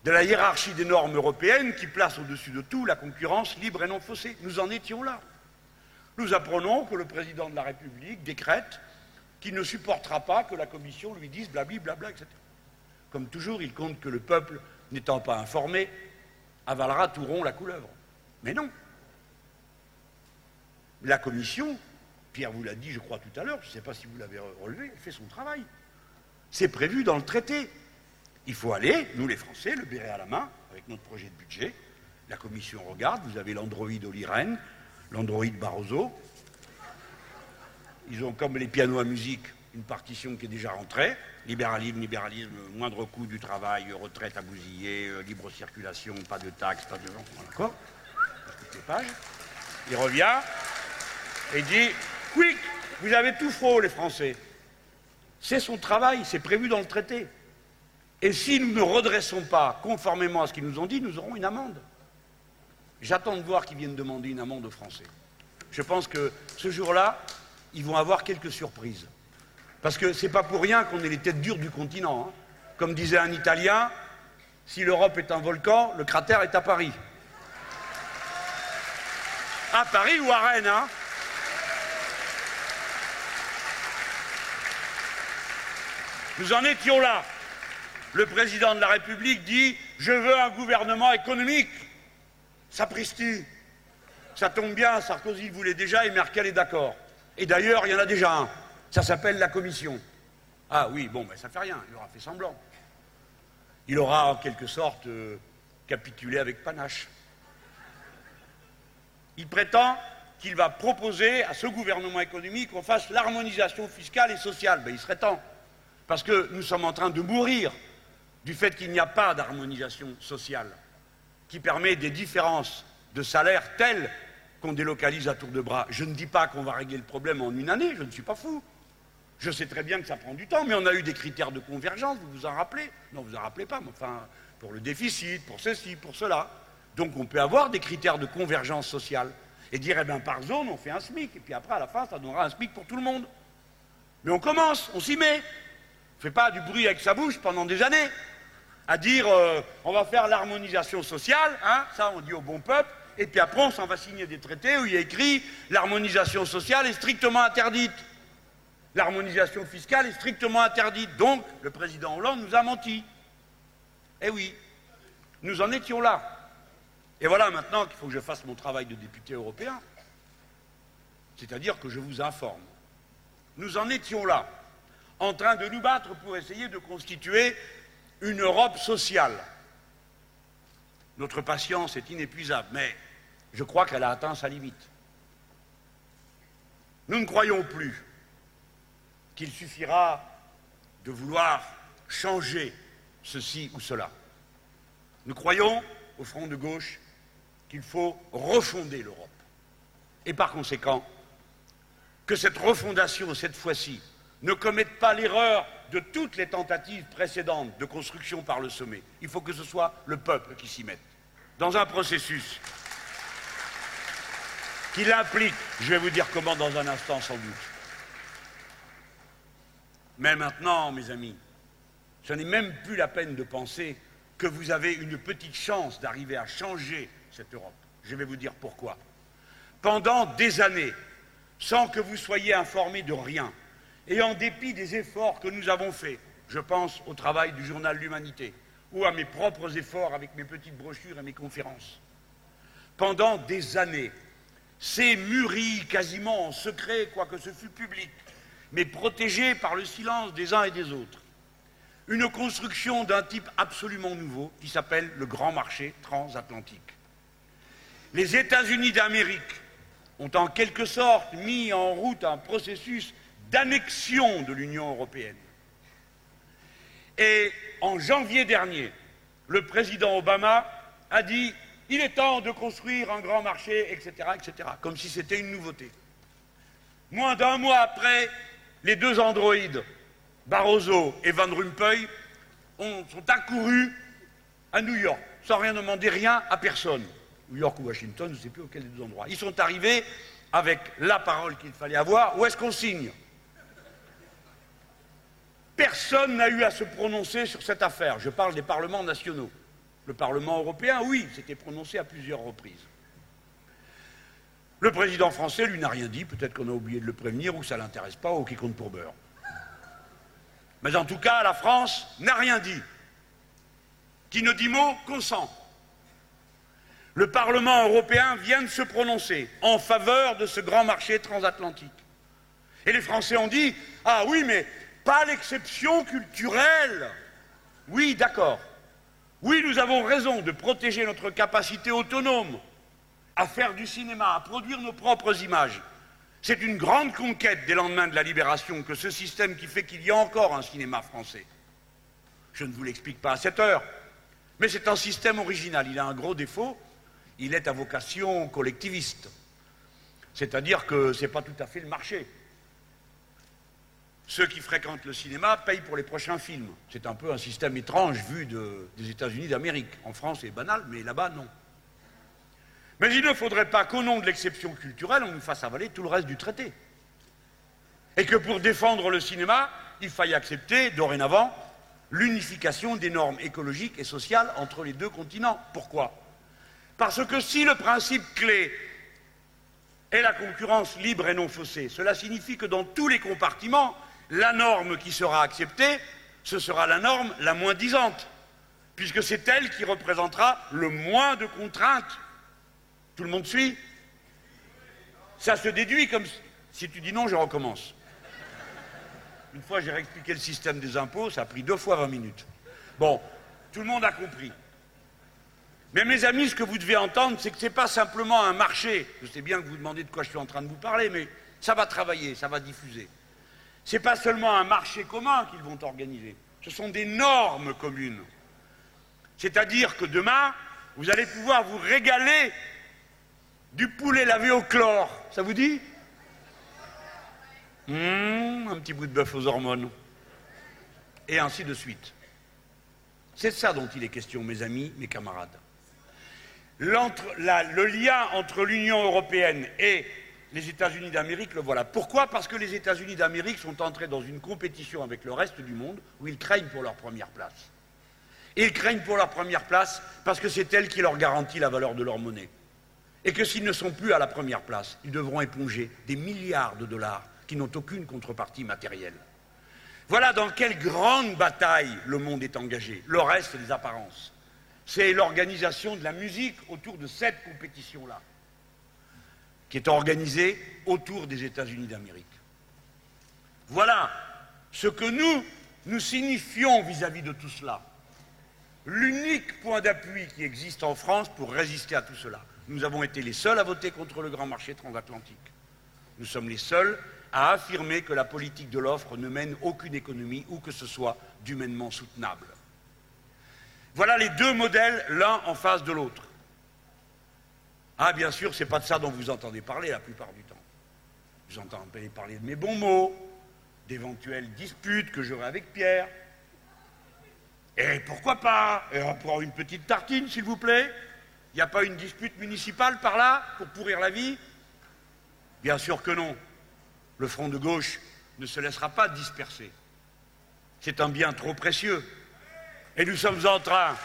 de la hiérarchie des normes européennes qui place au-dessus de tout la concurrence libre et non faussée. Nous en étions là. Nous apprenons que le président de la République décrète qu'il ne supportera pas que la Commission lui dise blabli, blabla, etc. Comme toujours, il compte que le peuple, n'étant pas informé, avalera tout rond la couleuvre. Mais non. La Commission, Pierre vous l'a dit, je crois, tout à l'heure, je ne sais pas si vous l'avez relevé, fait son travail. C'est prévu dans le traité. Il faut aller, nous les Français, le béret à la main, avec notre projet de budget. La Commission regarde, vous avez l'Android Oliren, l'Android Barroso. Ils ont comme les pianos à musique une partition qui est déjà rentrée. Libéralisme, libéralisme, moindre coût du travail, retraite à bousiller, euh, libre circulation, pas de taxes, pas de... D'accord les pages. Il revient et dit Quick, vous avez tout faux, les Français. C'est son travail, c'est prévu dans le traité. Et si nous ne redressons pas conformément à ce qu'ils nous ont dit, nous aurons une amende. J'attends de voir qu'ils viennent demander une amende aux Français. Je pense que ce jour-là, ils vont avoir quelques surprises. Parce que ce n'est pas pour rien qu'on est les têtes dures du continent. Hein. Comme disait un Italien, si l'Europe est un volcan, le cratère est à Paris. À Paris ou à Rennes, hein Nous en étions là. Le président de la République dit Je veux un gouvernement économique. Sapristi. Ça tombe bien, Sarkozy voulait déjà et Merkel est d'accord. Et d'ailleurs, il y en a déjà un. Ça s'appelle la Commission. Ah oui, bon, ben ça fait rien, il aura fait semblant. Il aura en quelque sorte euh, capitulé avec panache. Il prétend qu'il va proposer à ce gouvernement économique qu'on fasse l'harmonisation fiscale et sociale. Ben, il serait temps. Parce que nous sommes en train de mourir du fait qu'il n'y a pas d'harmonisation sociale qui permet des différences de salaire telles qu'on délocalise à tour de bras. Je ne dis pas qu'on va régler le problème en une année, je ne suis pas fou. Je sais très bien que ça prend du temps, mais on a eu des critères de convergence, vous vous en rappelez? Non, vous en rappelez pas, mais enfin, pour le déficit, pour ceci, pour cela. Donc on peut avoir des critères de convergence sociale et dire, eh bien, par zone, on fait un SMIC, et puis après, à la fin, ça donnera un SMIC pour tout le monde. Mais on commence, on s'y met fait pas du bruit avec sa bouche pendant des années, à dire euh, on va faire l'harmonisation sociale, hein, ça on dit au bon peuple, et puis après on s'en va signer des traités où il y écrit l'harmonisation sociale est strictement interdite. L'harmonisation fiscale est strictement interdite. Donc le président Hollande nous a menti. Eh oui, nous en étions là. Et voilà maintenant qu'il faut que je fasse mon travail de député européen. C'est-à-dire que je vous informe. Nous en étions là en train de nous battre pour essayer de constituer une Europe sociale. Notre patience est inépuisable, mais je crois qu'elle a atteint sa limite. Nous ne croyons plus qu'il suffira de vouloir changer ceci ou cela. Nous croyons, au front de gauche, qu'il faut refonder l'Europe. Et par conséquent, que cette refondation, cette fois-ci, ne commettent pas l'erreur de toutes les tentatives précédentes de construction par le sommet. Il faut que ce soit le peuple qui s'y mette. Dans un processus qui l'implique, je vais vous dire comment dans un instant sans doute. Mais maintenant, mes amis, ce n'est même plus la peine de penser que vous avez une petite chance d'arriver à changer cette Europe. Je vais vous dire pourquoi. Pendant des années, sans que vous soyez informés de rien, et en dépit des efforts que nous avons faits, je pense au travail du journal L'Humanité ou à mes propres efforts avec mes petites brochures et mes conférences, pendant des années, c'est mûri quasiment en secret, quoique ce fût public, mais protégé par le silence des uns et des autres. Une construction d'un type absolument nouveau qui s'appelle le grand marché transatlantique. Les États-Unis d'Amérique ont en quelque sorte mis en route un processus d'annexion de l'Union européenne. Et en janvier dernier, le président Obama a dit il est temps de construire un grand marché, etc., etc., comme si c'était une nouveauté. Moins d'un mois après, les deux androïdes, Barroso et Van Rompuy, ont, sont accourus à New York, sans rien demander rien à personne. New York ou Washington, je ne sais plus auquel des deux endroits. Ils sont arrivés avec la parole qu'il fallait avoir. Où est-ce qu'on signe? Personne n'a eu à se prononcer sur cette affaire. Je parle des parlements nationaux. Le Parlement européen, oui, s'était prononcé à plusieurs reprises. Le président français, lui, n'a rien dit. Peut-être qu'on a oublié de le prévenir ou ça ne l'intéresse pas ou qui compte pour beurre. Mais en tout cas, la France n'a rien dit. Qui ne dit mot consent. Le Parlement européen vient de se prononcer en faveur de ce grand marché transatlantique. Et les Français ont dit Ah oui, mais pas l'exception culturelle. Oui, d'accord. Oui, nous avons raison de protéger notre capacité autonome à faire du cinéma, à produire nos propres images. C'est une grande conquête des lendemains de la libération que ce système qui fait qu'il y a encore un cinéma français. Je ne vous l'explique pas à cette heure, mais c'est un système original. Il a un gros défaut, il est à vocation collectiviste. C'est-à-dire que ce n'est pas tout à fait le marché. Ceux qui fréquentent le cinéma payent pour les prochains films. C'est un peu un système étrange vu des États-Unis d'Amérique. En France, c'est banal, mais là-bas, non. Mais il ne faudrait pas qu'au nom de l'exception culturelle, on nous fasse avaler tout le reste du traité. Et que pour défendre le cinéma, il faille accepter, dorénavant, l'unification des normes écologiques et sociales entre les deux continents. Pourquoi? Parce que si le principe clé est la concurrence libre et non faussée, cela signifie que dans tous les compartiments, la norme qui sera acceptée, ce sera la norme la moins disante, puisque c'est elle qui représentera le moins de contraintes tout le monde suit? Ça se déduit comme... Si tu dis non, je recommence. Une fois, j'ai réexpliqué le système des impôts, ça a pris deux fois 20 minutes. Bon, tout le monde a compris. Mais mes amis, ce que vous devez entendre, c'est que ce n'est pas simplement un marché. Je sais bien que vous demandez de quoi je suis en train de vous parler, mais ça va travailler, ça va diffuser. Ce n'est pas seulement un marché commun qu'ils vont organiser, ce sont des normes communes. C'est-à-dire que demain, vous allez pouvoir vous régaler du poulet lavé au chlore, ça vous dit? Mmh, Un petit bout de bœuf aux hormones. Et ainsi de suite. C'est ça dont il est question, mes amis, mes camarades. le lien entre l'Union européenne et les États-Unis d'Amérique, le voilà. Pourquoi? Parce que les États-Unis d'Amérique sont entrés dans une compétition avec le reste du monde où ils craignent pour leur première place. ils craignent pour leur première place parce que c'est elle qui leur garantit la valeur de leur monnaie et que s'ils ne sont plus à la première place, ils devront éponger des milliards de dollars qui n'ont aucune contrepartie matérielle. Voilà dans quelle grande bataille le monde est engagé. Le reste, c'est des apparences. C'est l'organisation de la musique autour de cette compétition-là, qui est organisée autour des États-Unis d'Amérique. Voilà ce que nous, nous signifions vis-à-vis -vis de tout cela. L'unique point d'appui qui existe en France pour résister à tout cela nous avons été les seuls à voter contre le grand marché transatlantique. Nous sommes les seuls à affirmer que la politique de l'offre ne mène aucune économie ou que ce soit d'humainement soutenable. Voilà les deux modèles, l'un en face de l'autre. Ah, bien sûr, ce n'est pas de ça dont vous entendez parler la plupart du temps. Vous entendez parler de mes bons mots, d'éventuelles disputes que j'aurai avec Pierre. Et pourquoi pas? Et pour une petite tartine, s'il vous plaît il n'y a pas une dispute municipale par là pour pourrir la vie? Bien sûr que non. Le front de gauche ne se laissera pas disperser. C'est un bien trop précieux. Et nous sommes en train.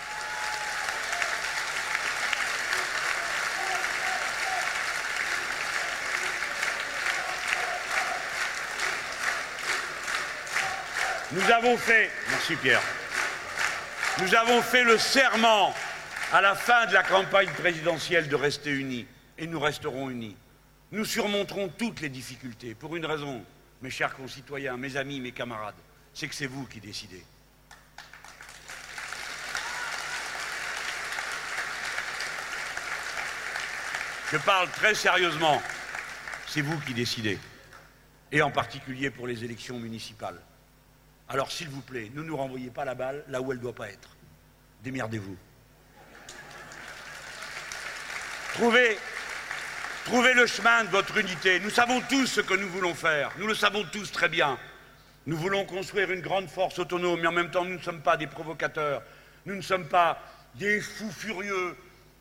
Nous avons fait, merci Pierre, nous avons fait le serment à la fin de la campagne présidentielle de rester unis, et nous resterons unis. Nous surmonterons toutes les difficultés, pour une raison, mes chers concitoyens, mes amis, mes camarades, c'est que c'est vous qui décidez. Je parle très sérieusement, c'est vous qui décidez, et en particulier pour les élections municipales. Alors s'il vous plaît, ne nous renvoyez pas la balle là où elle ne doit pas être. Démerdez-vous. Trouvez, le chemin de votre unité. Nous savons tous ce que nous voulons faire. Nous le savons tous très bien. Nous voulons construire une grande force autonome, mais en même temps, nous ne sommes pas des provocateurs. Nous ne sommes pas des fous furieux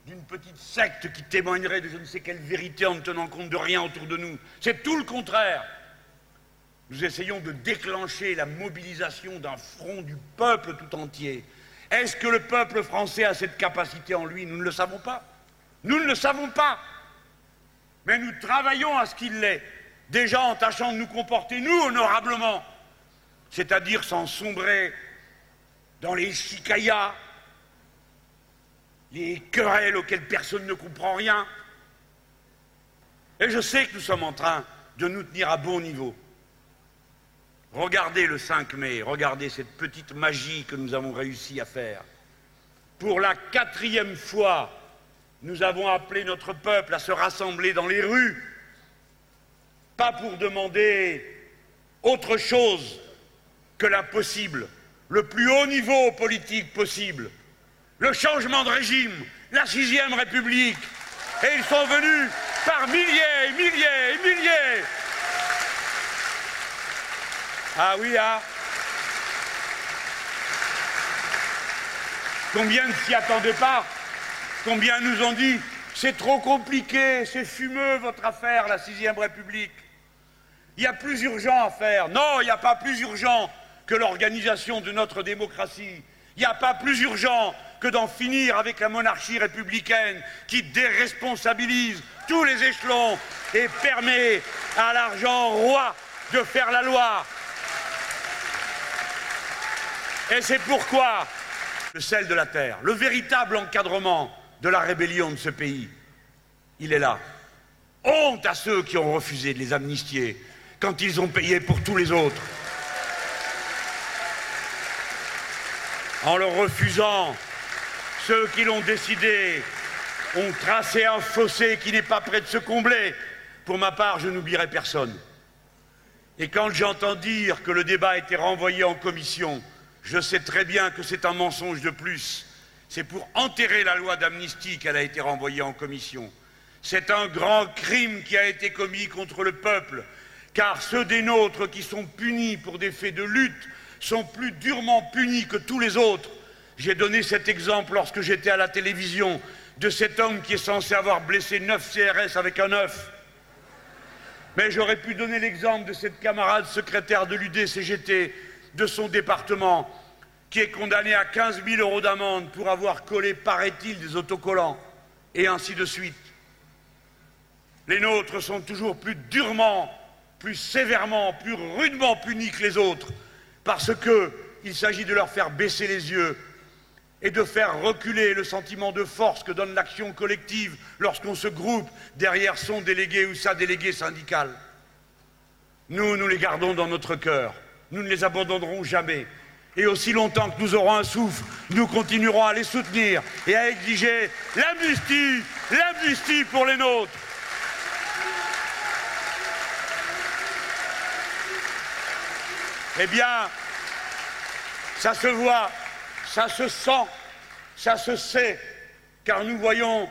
d'une petite secte qui témoignerait de je ne sais quelle vérité en ne tenant compte de rien autour de nous. C'est tout le contraire. Nous essayons de déclencher la mobilisation d'un front du peuple tout entier. Est-ce que le peuple français a cette capacité en lui? Nous ne le savons pas. Nous ne le savons pas. Mais nous travaillons à ce qu'il l'ait, déjà en tâchant de nous comporter, nous, honorablement, c'est-à-dire sans sombrer dans les chicayas, les querelles auxquelles personne ne comprend rien. Et je sais que nous sommes en train de nous tenir à bon niveau. Regardez le 5 mai, regardez cette petite magie que nous avons réussi à faire. Pour la quatrième fois, nous avons appelé notre peuple à se rassembler dans les rues, pas pour demander autre chose que l'impossible, le plus haut niveau politique possible, le changement de régime, la sixième République. Et ils sont venus par milliers, milliers, milliers ah oui, ah Combien ne s'y attendaient pas? Combien nous ont dit c'est trop compliqué, c'est fumeux votre affaire, la sixième République. Il y a plus urgent à faire. Non, il n'y a pas plus urgent que l'organisation de notre démocratie. Il n'y a pas plus urgent que d'en finir avec la monarchie républicaine qui déresponsabilise tous les échelons et permet à l'argent roi de faire la loi et c'est pourquoi le sel de la terre, le véritable encadrement de la rébellion de ce pays, il est là. Honte à ceux qui ont refusé de les amnistier quand ils ont payé pour tous les autres. En leur refusant, ceux qui l'ont décidé ont tracé un fossé qui n'est pas prêt de se combler. Pour ma part, je n'oublierai personne. Et quand j'entends dire que le débat a été renvoyé en commission, je sais très bien que c'est un mensonge de plus. C'est pour enterrer la loi d'amnistie qu'elle a été renvoyée en commission. C'est un grand crime qui a été commis contre le peuple, car ceux des nôtres qui sont punis pour des faits de lutte sont plus durement punis que tous les autres. J'ai donné cet exemple lorsque j'étais à la télévision de cet homme qui est censé avoir blessé neuf CRS avec un œuf. Mais j'aurais pu donner l'exemple de cette camarade secrétaire de l'UDCGT de son département, qui est condamné à 15 000 euros d'amende pour avoir collé, paraît-il, des autocollants, et ainsi de suite. Les nôtres sont toujours plus durement, plus sévèrement, plus rudement punis que les autres, parce qu'il s'agit de leur faire baisser les yeux et de faire reculer le sentiment de force que donne l'action collective lorsqu'on se groupe derrière son délégué ou sa déléguée syndicale. Nous, nous les gardons dans notre cœur nous ne les abandonnerons jamais. Et aussi longtemps que nous aurons un souffle, nous continuerons à les soutenir et à exiger l'amnistie, l'amnistie pour les nôtres. Eh bien, ça se voit, ça se sent, ça se sait, car nous voyons,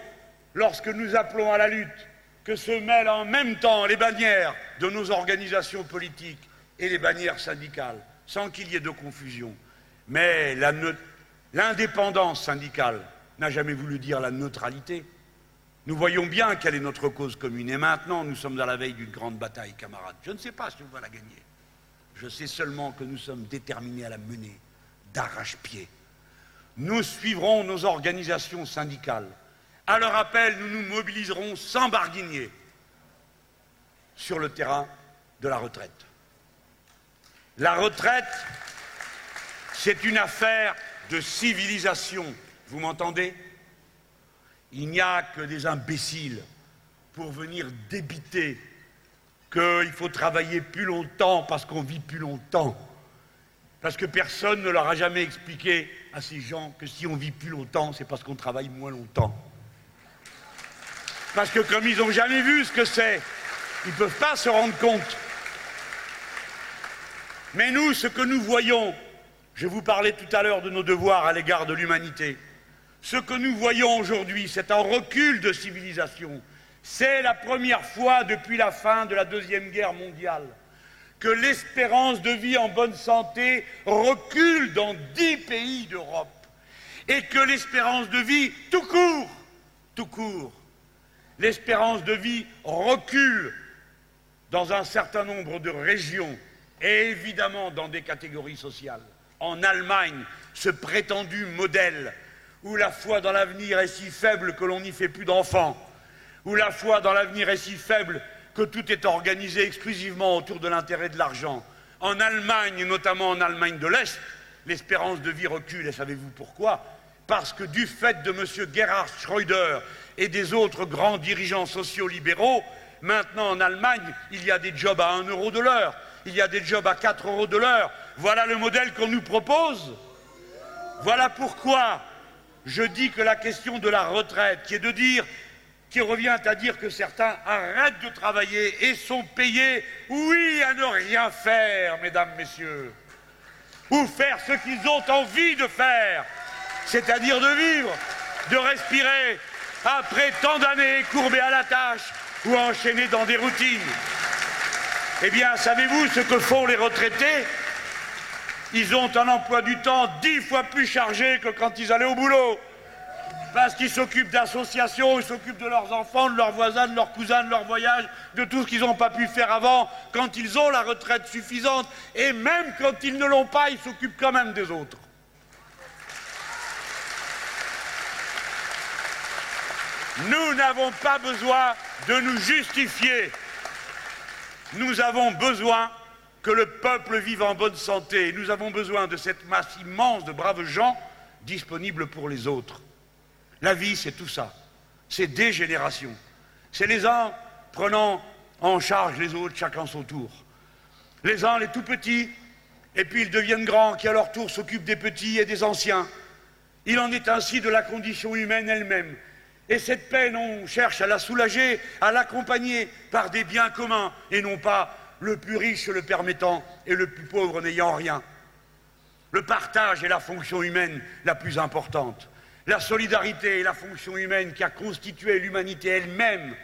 lorsque nous appelons à la lutte, que se mêlent en même temps les bannières de nos organisations politiques et les bannières syndicales, sans qu'il y ait de confusion. Mais l'indépendance syndicale n'a jamais voulu dire la neutralité. Nous voyons bien quelle est notre cause commune. Et maintenant, nous sommes à la veille d'une grande bataille, camarades. Je ne sais pas si on va la gagner. Je sais seulement que nous sommes déterminés à la mener d'arrache-pied. Nous suivrons nos organisations syndicales. À leur appel, nous nous mobiliserons sans barguigner sur le terrain de la retraite. La retraite, c'est une affaire de civilisation. Vous m'entendez? Il n'y a que des imbéciles pour venir débiter qu'il faut travailler plus longtemps parce qu'on vit plus longtemps. Parce que personne ne leur a jamais expliqué à ces gens que si on vit plus longtemps, c'est parce qu'on travaille moins longtemps. Parce que comme ils n'ont jamais vu ce que c'est, ils ne peuvent pas se rendre compte mais nous, ce que nous voyons, je vous parlais tout à l'heure de nos devoirs à l'égard de l'humanité, ce que nous voyons aujourd'hui, c'est un recul de civilisation. C'est la première fois depuis la fin de la Deuxième Guerre mondiale que l'espérance de vie en bonne santé recule dans dix pays d'Europe et que l'espérance de vie tout court, tout court, l'espérance de vie recule dans un certain nombre de régions et évidemment dans des catégories sociales. En Allemagne, ce prétendu modèle où la foi dans l'avenir est si faible que l'on n'y fait plus d'enfants, où la foi dans l'avenir est si faible que tout est organisé exclusivement autour de l'intérêt de l'argent. En Allemagne, notamment en Allemagne de l'Est, l'espérance de vie recule, et savez-vous pourquoi? Parce que du fait de M. Gerhard Schröder et des autres grands dirigeants sociaux libéraux, maintenant en Allemagne, il y a des jobs à 1 euro de l'heure, il y a des jobs à 4 euros de l'heure. Voilà le modèle qu'on nous propose. Voilà pourquoi je dis que la question de la retraite, qui qui revient à dire que certains arrêtent de travailler et sont payés, oui, à ne rien faire, mesdames, messieurs, ou faire ce qu'ils ont envie de faire, c'est-à-dire de vivre, de respirer, après tant d'années courbés à la tâche ou enchaînés dans des routines. Eh bien, savez-vous ce que font les retraités? Ils ont un emploi du temps dix fois plus chargé que quand ils allaient au boulot. Parce qu'ils s'occupent d'associations, ils s'occupent de leurs enfants, de leurs voisins, de leurs cousins, de leurs voyages, de tout ce qu'ils n'ont pas pu faire avant, quand ils ont la retraite suffisante. Et même quand ils ne l'ont pas, ils s'occupent quand même des autres. Nous n'avons pas besoin de nous justifier nous avons besoin que le peuple vive en bonne santé. Nous avons besoin de cette masse immense de braves gens disponibles pour les autres. La vie, c'est tout ça. C'est des générations. C'est les uns prenant en charge les autres, chacun son tour. Les uns, les tout petits, et puis ils deviennent grands, qui à leur tour s'occupent des petits et des anciens. Il en est ainsi de la condition humaine elle-même. Et cette peine, on cherche à la soulager, à l'accompagner par des biens communs, et non pas le plus riche le permettant et le plus pauvre n'ayant rien. Le partage est la fonction humaine la plus importante. La solidarité est la fonction humaine qui a constitué l'humanité elle-même,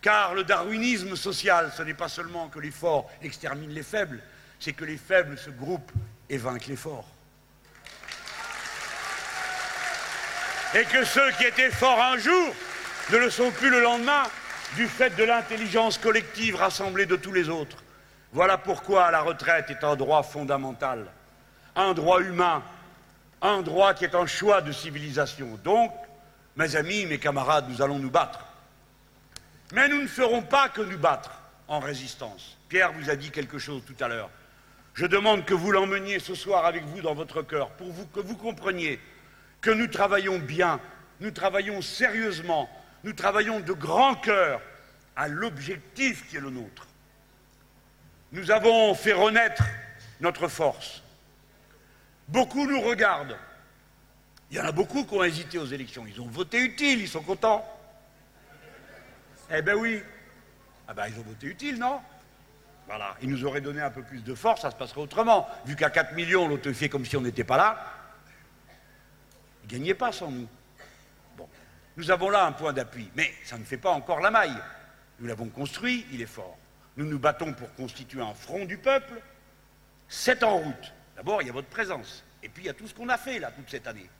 car le darwinisme social, ce n'est pas seulement que les forts exterminent les faibles, c'est que les faibles se groupent et vainquent les forts. Et que ceux qui étaient forts un jour ne le sont plus le lendemain du fait de l'intelligence collective rassemblée de tous les autres. Voilà pourquoi la retraite est un droit fondamental, un droit humain, un droit qui est un choix de civilisation. Donc, mes amis, mes camarades, nous allons nous battre. Mais nous ne ferons pas que nous battre en résistance. Pierre vous a dit quelque chose tout à l'heure. Je demande que vous l'emmeniez ce soir avec vous dans votre cœur, pour que vous compreniez que nous travaillons bien, nous travaillons sérieusement, nous travaillons de grand cœur à l'objectif qui est le nôtre. Nous avons fait renaître notre force. Beaucoup nous regardent. Il y en a beaucoup qui ont hésité aux élections. Ils ont voté utile, ils sont contents. Eh ben oui. Ah ben ils ont voté utile, non? Voilà. Ils nous auraient donné un peu plus de force, ça se passerait autrement. Vu qu'à 4 millions, l'autre fait comme si on n'était pas là. Gagnait pas sans nous. Bon. Nous avons là un point d'appui, mais ça ne fait pas encore la maille. Nous l'avons construit, il est fort. Nous nous battons pour constituer un front du peuple. C'est en route. D'abord, il y a votre présence. Et puis, il y a tout ce qu'on a fait, là, toute cette année.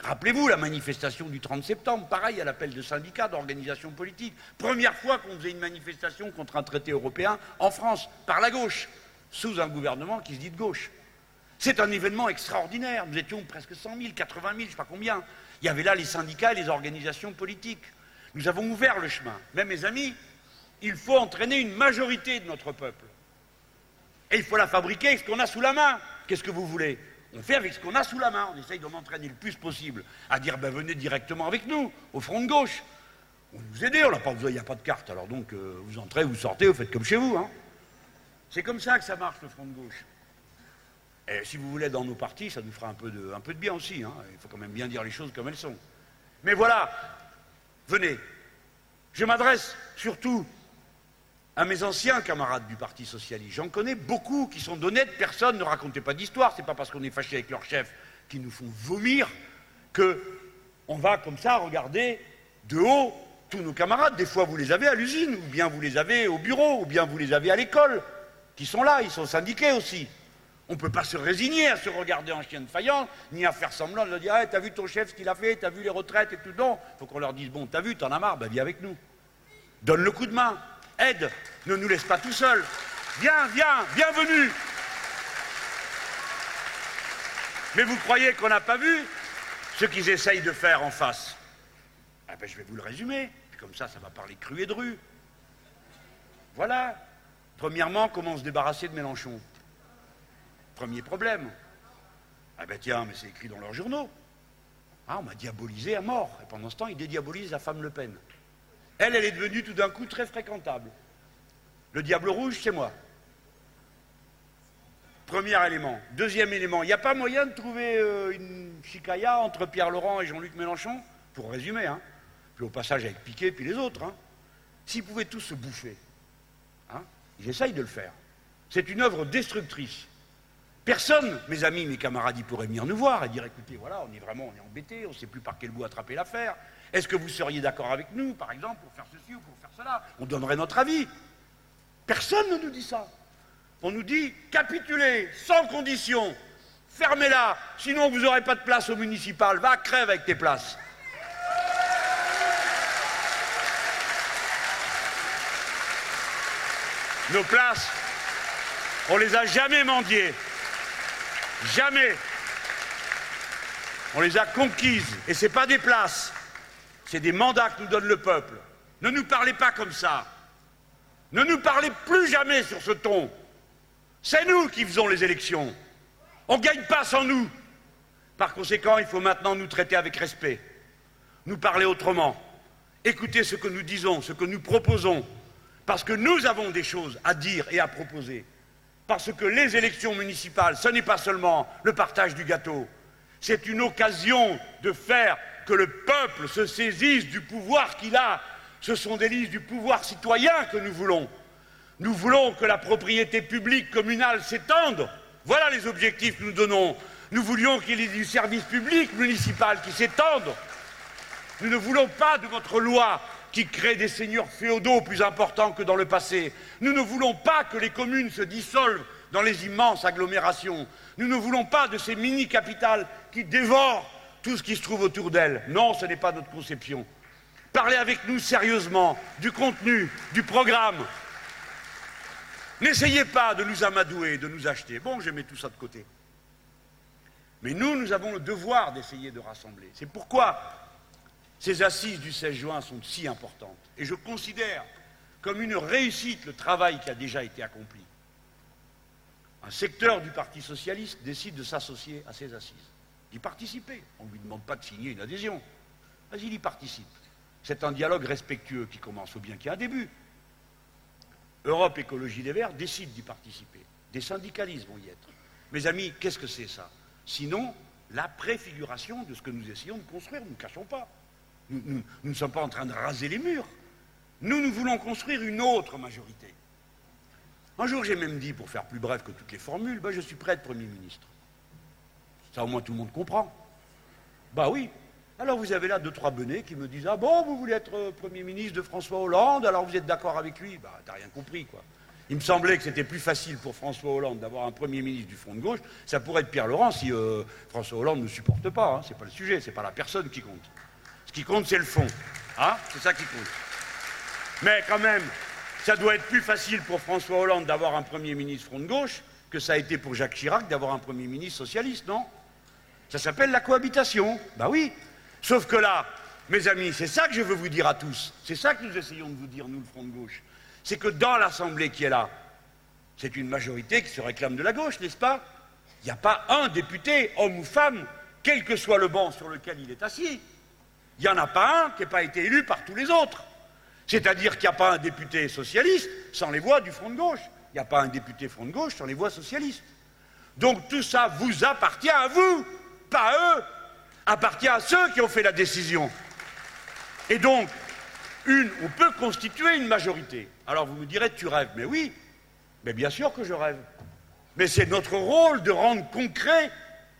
Rappelez-vous la manifestation du 30 septembre, pareil à l'appel de syndicats, d'organisations politiques. Première fois qu'on faisait une manifestation contre un traité européen en France, par la gauche, sous un gouvernement qui se dit de gauche. C'est un événement extraordinaire. Nous étions presque 100 000, 80 000, je ne sais pas combien. Il y avait là les syndicats et les organisations politiques. Nous avons ouvert le chemin. Mais mes amis, il faut entraîner une majorité de notre peuple. Et il faut la fabriquer avec ce qu'on a sous la main. Qu'est-ce que vous voulez? On fait avec ce qu'on a sous la main. On essaye de m'entraîner le plus possible à dire ben, venez directement avec nous, au front de gauche. On vous aider, on n'a pas besoin, il n'y a pas de carte. Alors donc, euh, vous entrez, vous sortez, vous faites comme chez vous. Hein. C'est comme ça que ça marche, le front de gauche. Et si vous voulez, dans nos partis, ça nous fera un peu de, un peu de bien aussi. Hein. Il faut quand même bien dire les choses comme elles sont. Mais voilà, venez. Je m'adresse surtout à mes anciens camarades du Parti socialiste. J'en connais beaucoup qui sont d'honnêtes personnes, ne racontez pas d'histoire. C'est pas parce qu'on est fâché avec leur chef qui nous font vomir que on va comme ça regarder de haut tous nos camarades. Des fois, vous les avez à l'usine, ou bien vous les avez au bureau, ou bien vous les avez à l'école, qui sont là, ils sont syndiqués aussi. On ne peut pas se résigner à se regarder en chien de faïence, ni à faire semblant de dire hey, T'as vu ton chef ce qu'il a fait T'as vu les retraites et tout Non, il faut qu'on leur dise Bon, t'as vu, t'en as marre, ben viens avec nous. Donne le coup de main, aide, ne nous laisse pas tout seuls. Viens, viens, bienvenue. Mais vous croyez qu'on n'a pas vu ce qu'ils essayent de faire en face? Ah ben, Je vais vous le résumer. Comme ça, ça va parler cru et dru. Voilà. Premièrement, comment se débarrasser de Mélenchon? Premier problème. Ah ben tiens, mais c'est écrit dans leurs journaux. Ah, on m'a diabolisé à mort. Et pendant ce temps, ils dédiabolisent la femme Le Pen. Elle, elle est devenue tout d'un coup très fréquentable. Le diable rouge, c'est moi. Premier élément. Deuxième élément, il n'y a pas moyen de trouver euh, une chicaya entre Pierre Laurent et Jean-Luc Mélenchon Pour résumer, hein. Puis au passage avec Piquet, puis les autres. Hein. S'ils pouvaient tous se bouffer, hein, ils essayent de le faire. C'est une œuvre destructrice. Personne, mes amis, mes camarades, ils pourraient venir nous voir et dire écoutez, voilà, on est vraiment on embêté, on ne sait plus par quel bout attraper l'affaire. Est-ce que vous seriez d'accord avec nous, par exemple, pour faire ceci ou pour faire cela? On donnerait notre avis. Personne ne nous dit ça. On nous dit capitulez, sans condition, fermez-la, sinon vous n'aurez pas de place au municipal, va, crève avec tes places. Nos places, on les a jamais mendiées. Jamais. On les a conquises. Et ce n'est pas des places, c'est des mandats que nous donne le peuple. Ne nous parlez pas comme ça. Ne nous parlez plus jamais sur ce ton. C'est nous qui faisons les élections. On ne gagne pas sans nous. Par conséquent, il faut maintenant nous traiter avec respect, nous parler autrement, écouter ce que nous disons, ce que nous proposons, parce que nous avons des choses à dire et à proposer. Parce que les élections municipales, ce n'est pas seulement le partage du gâteau, c'est une occasion de faire que le peuple se saisisse du pouvoir qu'il a. Ce sont des listes du pouvoir citoyen que nous voulons. Nous voulons que la propriété publique communale s'étende. Voilà les objectifs que nous donnons. Nous voulions qu'il y ait du service public municipal qui s'étende. Nous ne voulons pas de votre loi qui crée des seigneurs féodaux plus importants que dans le passé. Nous ne voulons pas que les communes se dissolvent dans les immenses agglomérations. Nous ne voulons pas de ces mini-capitales qui dévorent tout ce qui se trouve autour d'elles. Non, ce n'est pas notre conception. Parlez avec nous sérieusement du contenu, du programme. N'essayez pas de nous amadouer, de nous acheter. Bon, je mets tout ça de côté. Mais nous, nous avons le devoir d'essayer de rassembler. C'est pourquoi ces assises du 16 juin sont si importantes. Et je considère comme une réussite le travail qui a déjà été accompli. Un secteur du Parti socialiste décide de s'associer à ces assises, d'y participer. On ne lui demande pas de signer une adhésion. Vas-y, il y participe. C'est un dialogue respectueux qui commence, ou bien qu'il y a un début. Europe Écologie des Verts décide d'y participer. Des syndicalistes vont y être. Mes amis, qu'est-ce que c'est ça? Sinon, la préfiguration de ce que nous essayons de construire, nous ne cachons pas. Nous, ne sommes pas en train de raser les murs. Nous, nous voulons construire une autre majorité. Un jour, j'ai même dit, pour faire plus bref que toutes les formules, ben, je suis prêt à être Premier ministre. Ça, au moins, tout le monde comprend. Bah oui. Alors, vous avez là deux, trois benets qui me disent Ah bon, vous voulez être euh, Premier ministre de François Hollande, alors vous êtes d'accord avec lui? Bah, t'as rien compris, quoi. Il me semblait que c'était plus facile pour François Hollande d'avoir un Premier ministre du Front de gauche. Ça pourrait être Pierre Laurent si euh, François Hollande ne supporte pas. Hein. Ce n'est pas le sujet, ce n'est pas la personne qui compte. Ce qui compte, c'est le fond. Hein? C'est ça qui compte. Mais quand même, ça doit être plus facile pour François Hollande d'avoir un Premier ministre front de gauche que ça a été pour Jacques Chirac d'avoir un Premier ministre socialiste, non? Ça s'appelle la cohabitation. Ben oui. Sauf que là, mes amis, c'est ça que je veux vous dire à tous. C'est ça que nous essayons de vous dire, nous, le Front de gauche. C'est que dans l'Assemblée qui est là, c'est une majorité qui se réclame de la gauche, n'est-ce pas? Il n'y a pas un député, homme ou femme, quel que soit le banc sur lequel il est assis, il n'y en a pas un qui n'ait pas été élu par tous les autres. C'est-à-dire qu'il n'y a pas un député socialiste sans les voix du Front de gauche. Il n'y a pas un député Front de gauche sans les voix socialistes. Donc tout ça vous appartient à vous, pas à eux. Appartient à ceux qui ont fait la décision. Et donc, une, on peut constituer une majorité. Alors vous me direz, tu rêves. Mais oui, mais bien sûr que je rêve. Mais c'est notre rôle de rendre concret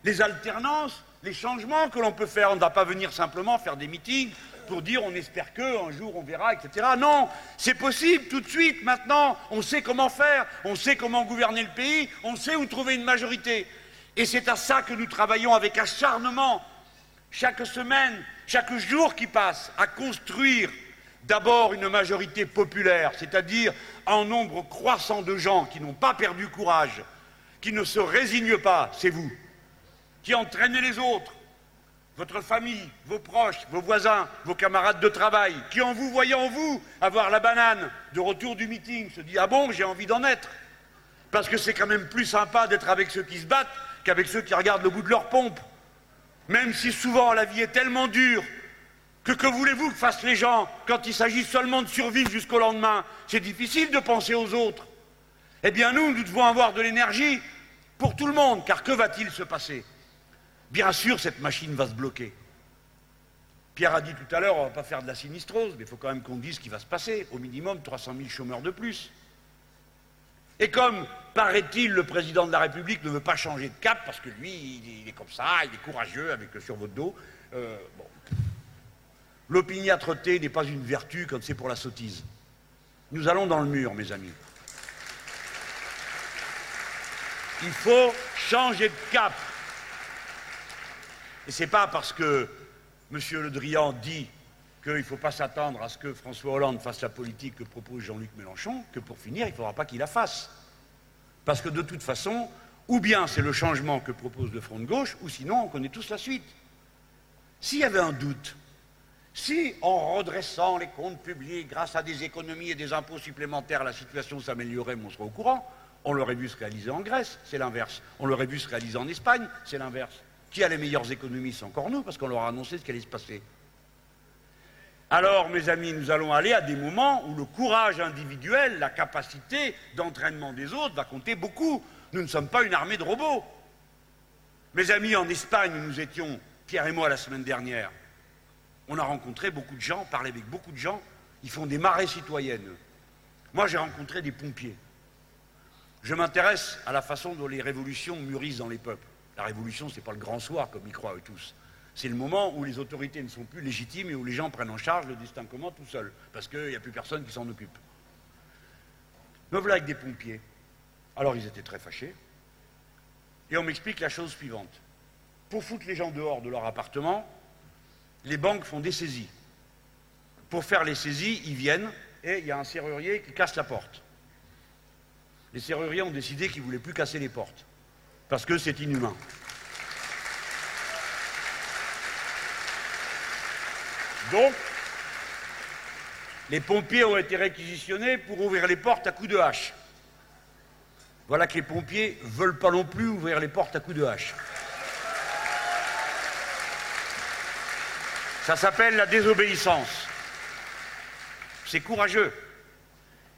les alternances, les changements que l'on peut faire. On ne va pas venir simplement faire des meetings pour dire on espère que, un jour on verra, etc. Non, c'est possible tout de suite, maintenant. On sait comment faire, on sait comment gouverner le pays, on sait où trouver une majorité. Et c'est à ça que nous travaillons avec acharnement, chaque semaine, chaque jour qui passe, à construire d'abord une majorité populaire, c'est-à-dire un nombre croissant de gens qui n'ont pas perdu courage, qui ne se résignent pas, c'est vous, qui entraînez les autres, votre famille, vos proches, vos voisins, vos camarades de travail, qui en vous voyant vous avoir la banane de retour du meeting se dit Ah bon, j'ai envie d'en être. Parce que c'est quand même plus sympa d'être avec ceux qui se battent qu'avec ceux qui regardent le bout de leur pompe. Même si souvent la vie est tellement dure que que voulez-vous que fassent les gens quand il s'agit seulement de survivre jusqu'au lendemain? C'est difficile de penser aux autres. Eh bien nous, nous devons avoir de l'énergie pour tout le monde, car que va-t-il se passer? Bien sûr, cette machine va se bloquer. Pierre a dit tout à l'heure, on ne va pas faire de la sinistrose, mais il faut quand même qu'on dise ce qui va se passer. Au minimum, 300 000 chômeurs de plus. Et comme, paraît-il, le président de la République ne veut pas changer de cap, parce que lui, il est comme ça, il est courageux avec le sur votre dos, euh, bon. L'opiniâtreté n'est pas une vertu quand c'est pour la sottise. Nous allons dans le mur, mes amis. Il faut changer de cap. Et ce n'est pas parce que M. Le Drian dit qu'il ne faut pas s'attendre à ce que François Hollande fasse la politique que propose Jean-Luc Mélenchon que pour finir, il ne faudra pas qu'il la fasse. Parce que de toute façon, ou bien c'est le changement que propose le Front de gauche, ou sinon on connaît tous la suite. S'il y avait un doute, si en redressant les comptes publics, grâce à des économies et des impôts supplémentaires, la situation s'améliorait, on serait au courant, on l'aurait vu se réaliser en Grèce, c'est l'inverse. On l'aurait vu se réaliser en Espagne, c'est l'inverse. Qui a les meilleures économies C'est encore nous, parce qu'on leur a annoncé ce qui allait se passer. Alors, mes amis, nous allons aller à des moments où le courage individuel, la capacité d'entraînement des autres va compter beaucoup. Nous ne sommes pas une armée de robots. Mes amis, en Espagne, nous étions, Pierre et moi, la semaine dernière, on a rencontré beaucoup de gens, parlé avec beaucoup de gens, ils font des marées citoyennes. Moi, j'ai rencontré des pompiers. Je m'intéresse à la façon dont les révolutions mûrissent dans les peuples. La révolution, ce n'est pas le grand soir, comme ils croient eux tous. C'est le moment où les autorités ne sont plus légitimes et où les gens prennent en charge le destin commun tout seuls, parce qu'il n'y a plus personne qui s'en occupe. Me voilà avec des pompiers. Alors ils étaient très fâchés. Et on m'explique la chose suivante. Pour foutre les gens dehors de leur appartement, les banques font des saisies. Pour faire les saisies, ils viennent et il y a un serrurier qui casse la porte. Les serruriers ont décidé qu'ils ne voulaient plus casser les portes, parce que c'est inhumain. Donc, les pompiers ont été réquisitionnés pour ouvrir les portes à coups de hache. Voilà que les pompiers ne veulent pas non plus ouvrir les portes à coups de hache. Ça s'appelle la désobéissance. C'est courageux.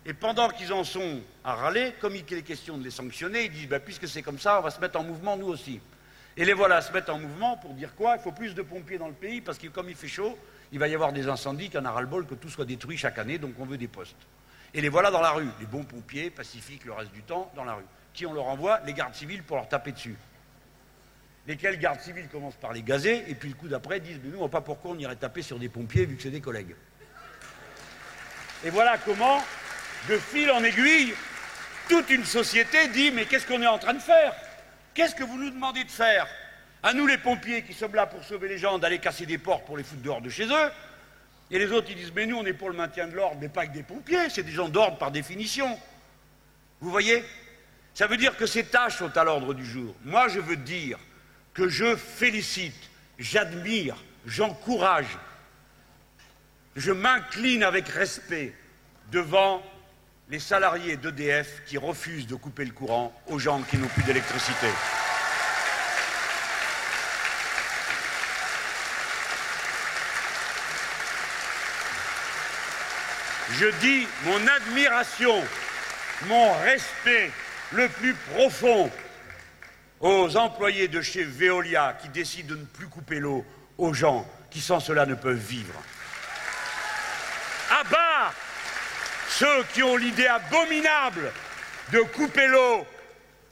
Et pendant qu'ils en sont à râler, comme il est question de les sanctionner, ils disent bah, puisque c'est comme ça, on va se mettre en mouvement nous aussi. Et les voilà à se mettre en mouvement pour dire quoi? Il faut plus de pompiers dans le pays parce que comme il fait chaud, il va y avoir des incendies, qu'il y en a ras-le-bol, que tout soit détruit chaque année, donc on veut des postes. Et les voilà dans la rue, les bons pompiers, pacifiques le reste du temps, dans la rue. Qui on leur envoie? Les gardes civils pour leur taper dessus. Lesquels gardes civils commencent par les gazer, et puis le coup d'après disent Mais nous, on pas pourquoi on irait taper sur des pompiers vu que c'est des collègues. Et voilà comment, de fil en aiguille, toute une société dit Mais qu'est-ce qu'on est en train de faire? Qu'est-ce que vous nous demandez de faire? À nous, les pompiers, qui sommes là pour sauver les gens, d'aller casser des portes pour les foutre dehors de chez eux. Et les autres, ils disent, mais nous, on est pour le maintien de l'ordre, mais pas que des pompiers, c'est des gens d'ordre par définition. Vous voyez? Ça veut dire que ces tâches sont à l'ordre du jour. Moi, je veux dire que je félicite, j'admire, j'encourage, je m'incline avec respect devant les salariés d'EDF qui refusent de couper le courant aux gens qui n'ont plus d'électricité. Je dis mon admiration, mon respect le plus profond aux employés de chez Veolia qui décident de ne plus couper l'eau aux gens qui sans cela ne peuvent vivre. À bas ceux qui ont l'idée abominable de couper l'eau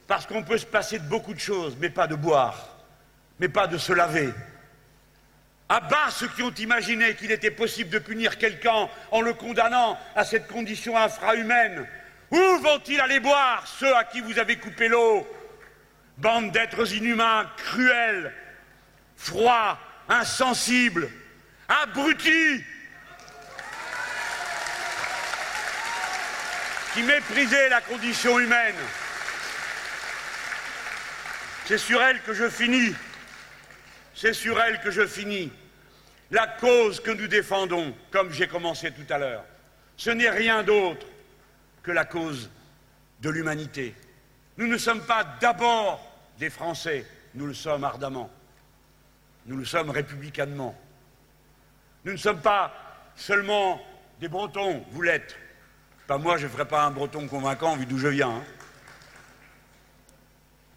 parce qu'on peut se passer de beaucoup de choses, mais pas de boire, mais pas de se laver, à bas ceux qui ont imaginé qu'il était possible de punir quelqu'un en le condamnant à cette condition infrahumaine. Où vont-ils aller boire ceux à qui vous avez coupé l'eau? Bande d'êtres inhumains, cruels, froids, insensibles, abrutis, qui méprisaient la condition humaine. C'est sur elle que je finis. c'est sur elle que je finis. La cause que nous défendons, comme j'ai commencé tout à l'heure, ce n'est rien d'autre que la cause de l'humanité. Nous ne sommes pas d'abord des Français, nous le sommes ardemment. Nous le sommes républicainement. Nous ne sommes pas seulement des Bretons, vous l'êtes. Pas moi, je ne ferai pas un Breton convaincant vu d'où je viens. Hein.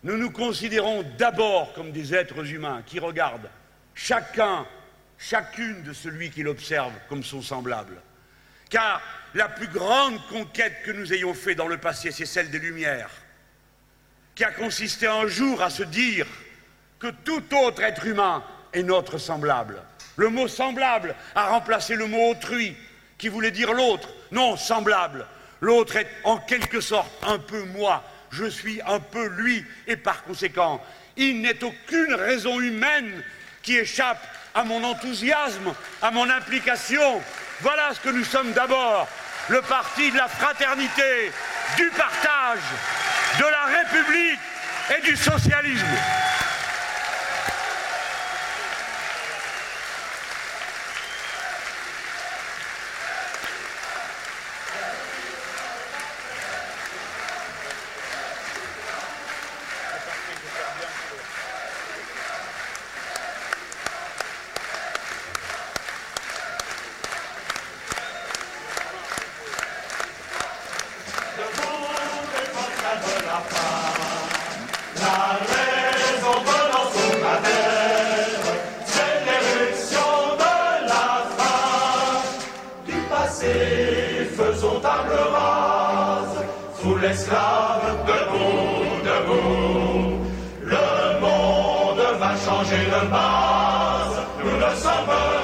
Nous nous considérons d'abord comme des êtres humains qui regardent chacun, chacune de celui qui l'observe comme son semblable. Car la plus grande conquête que nous ayons faite dans le passé, c'est celle des Lumières, qui a consisté un jour à se dire que tout autre être humain est notre semblable. Le mot semblable a remplacé le mot autrui, qui voulait dire l'autre. Non, semblable. L'autre est en quelque sorte un peu moi. Je suis un peu lui. Et par conséquent, il n'est aucune raison humaine qui échappe à mon enthousiasme, à mon implication. Voilà ce que nous sommes d'abord. Le parti de la fraternité, du partage, de la République et du socialisme. L'esclave, debout, debout. Le monde va changer de base, nous ne sommes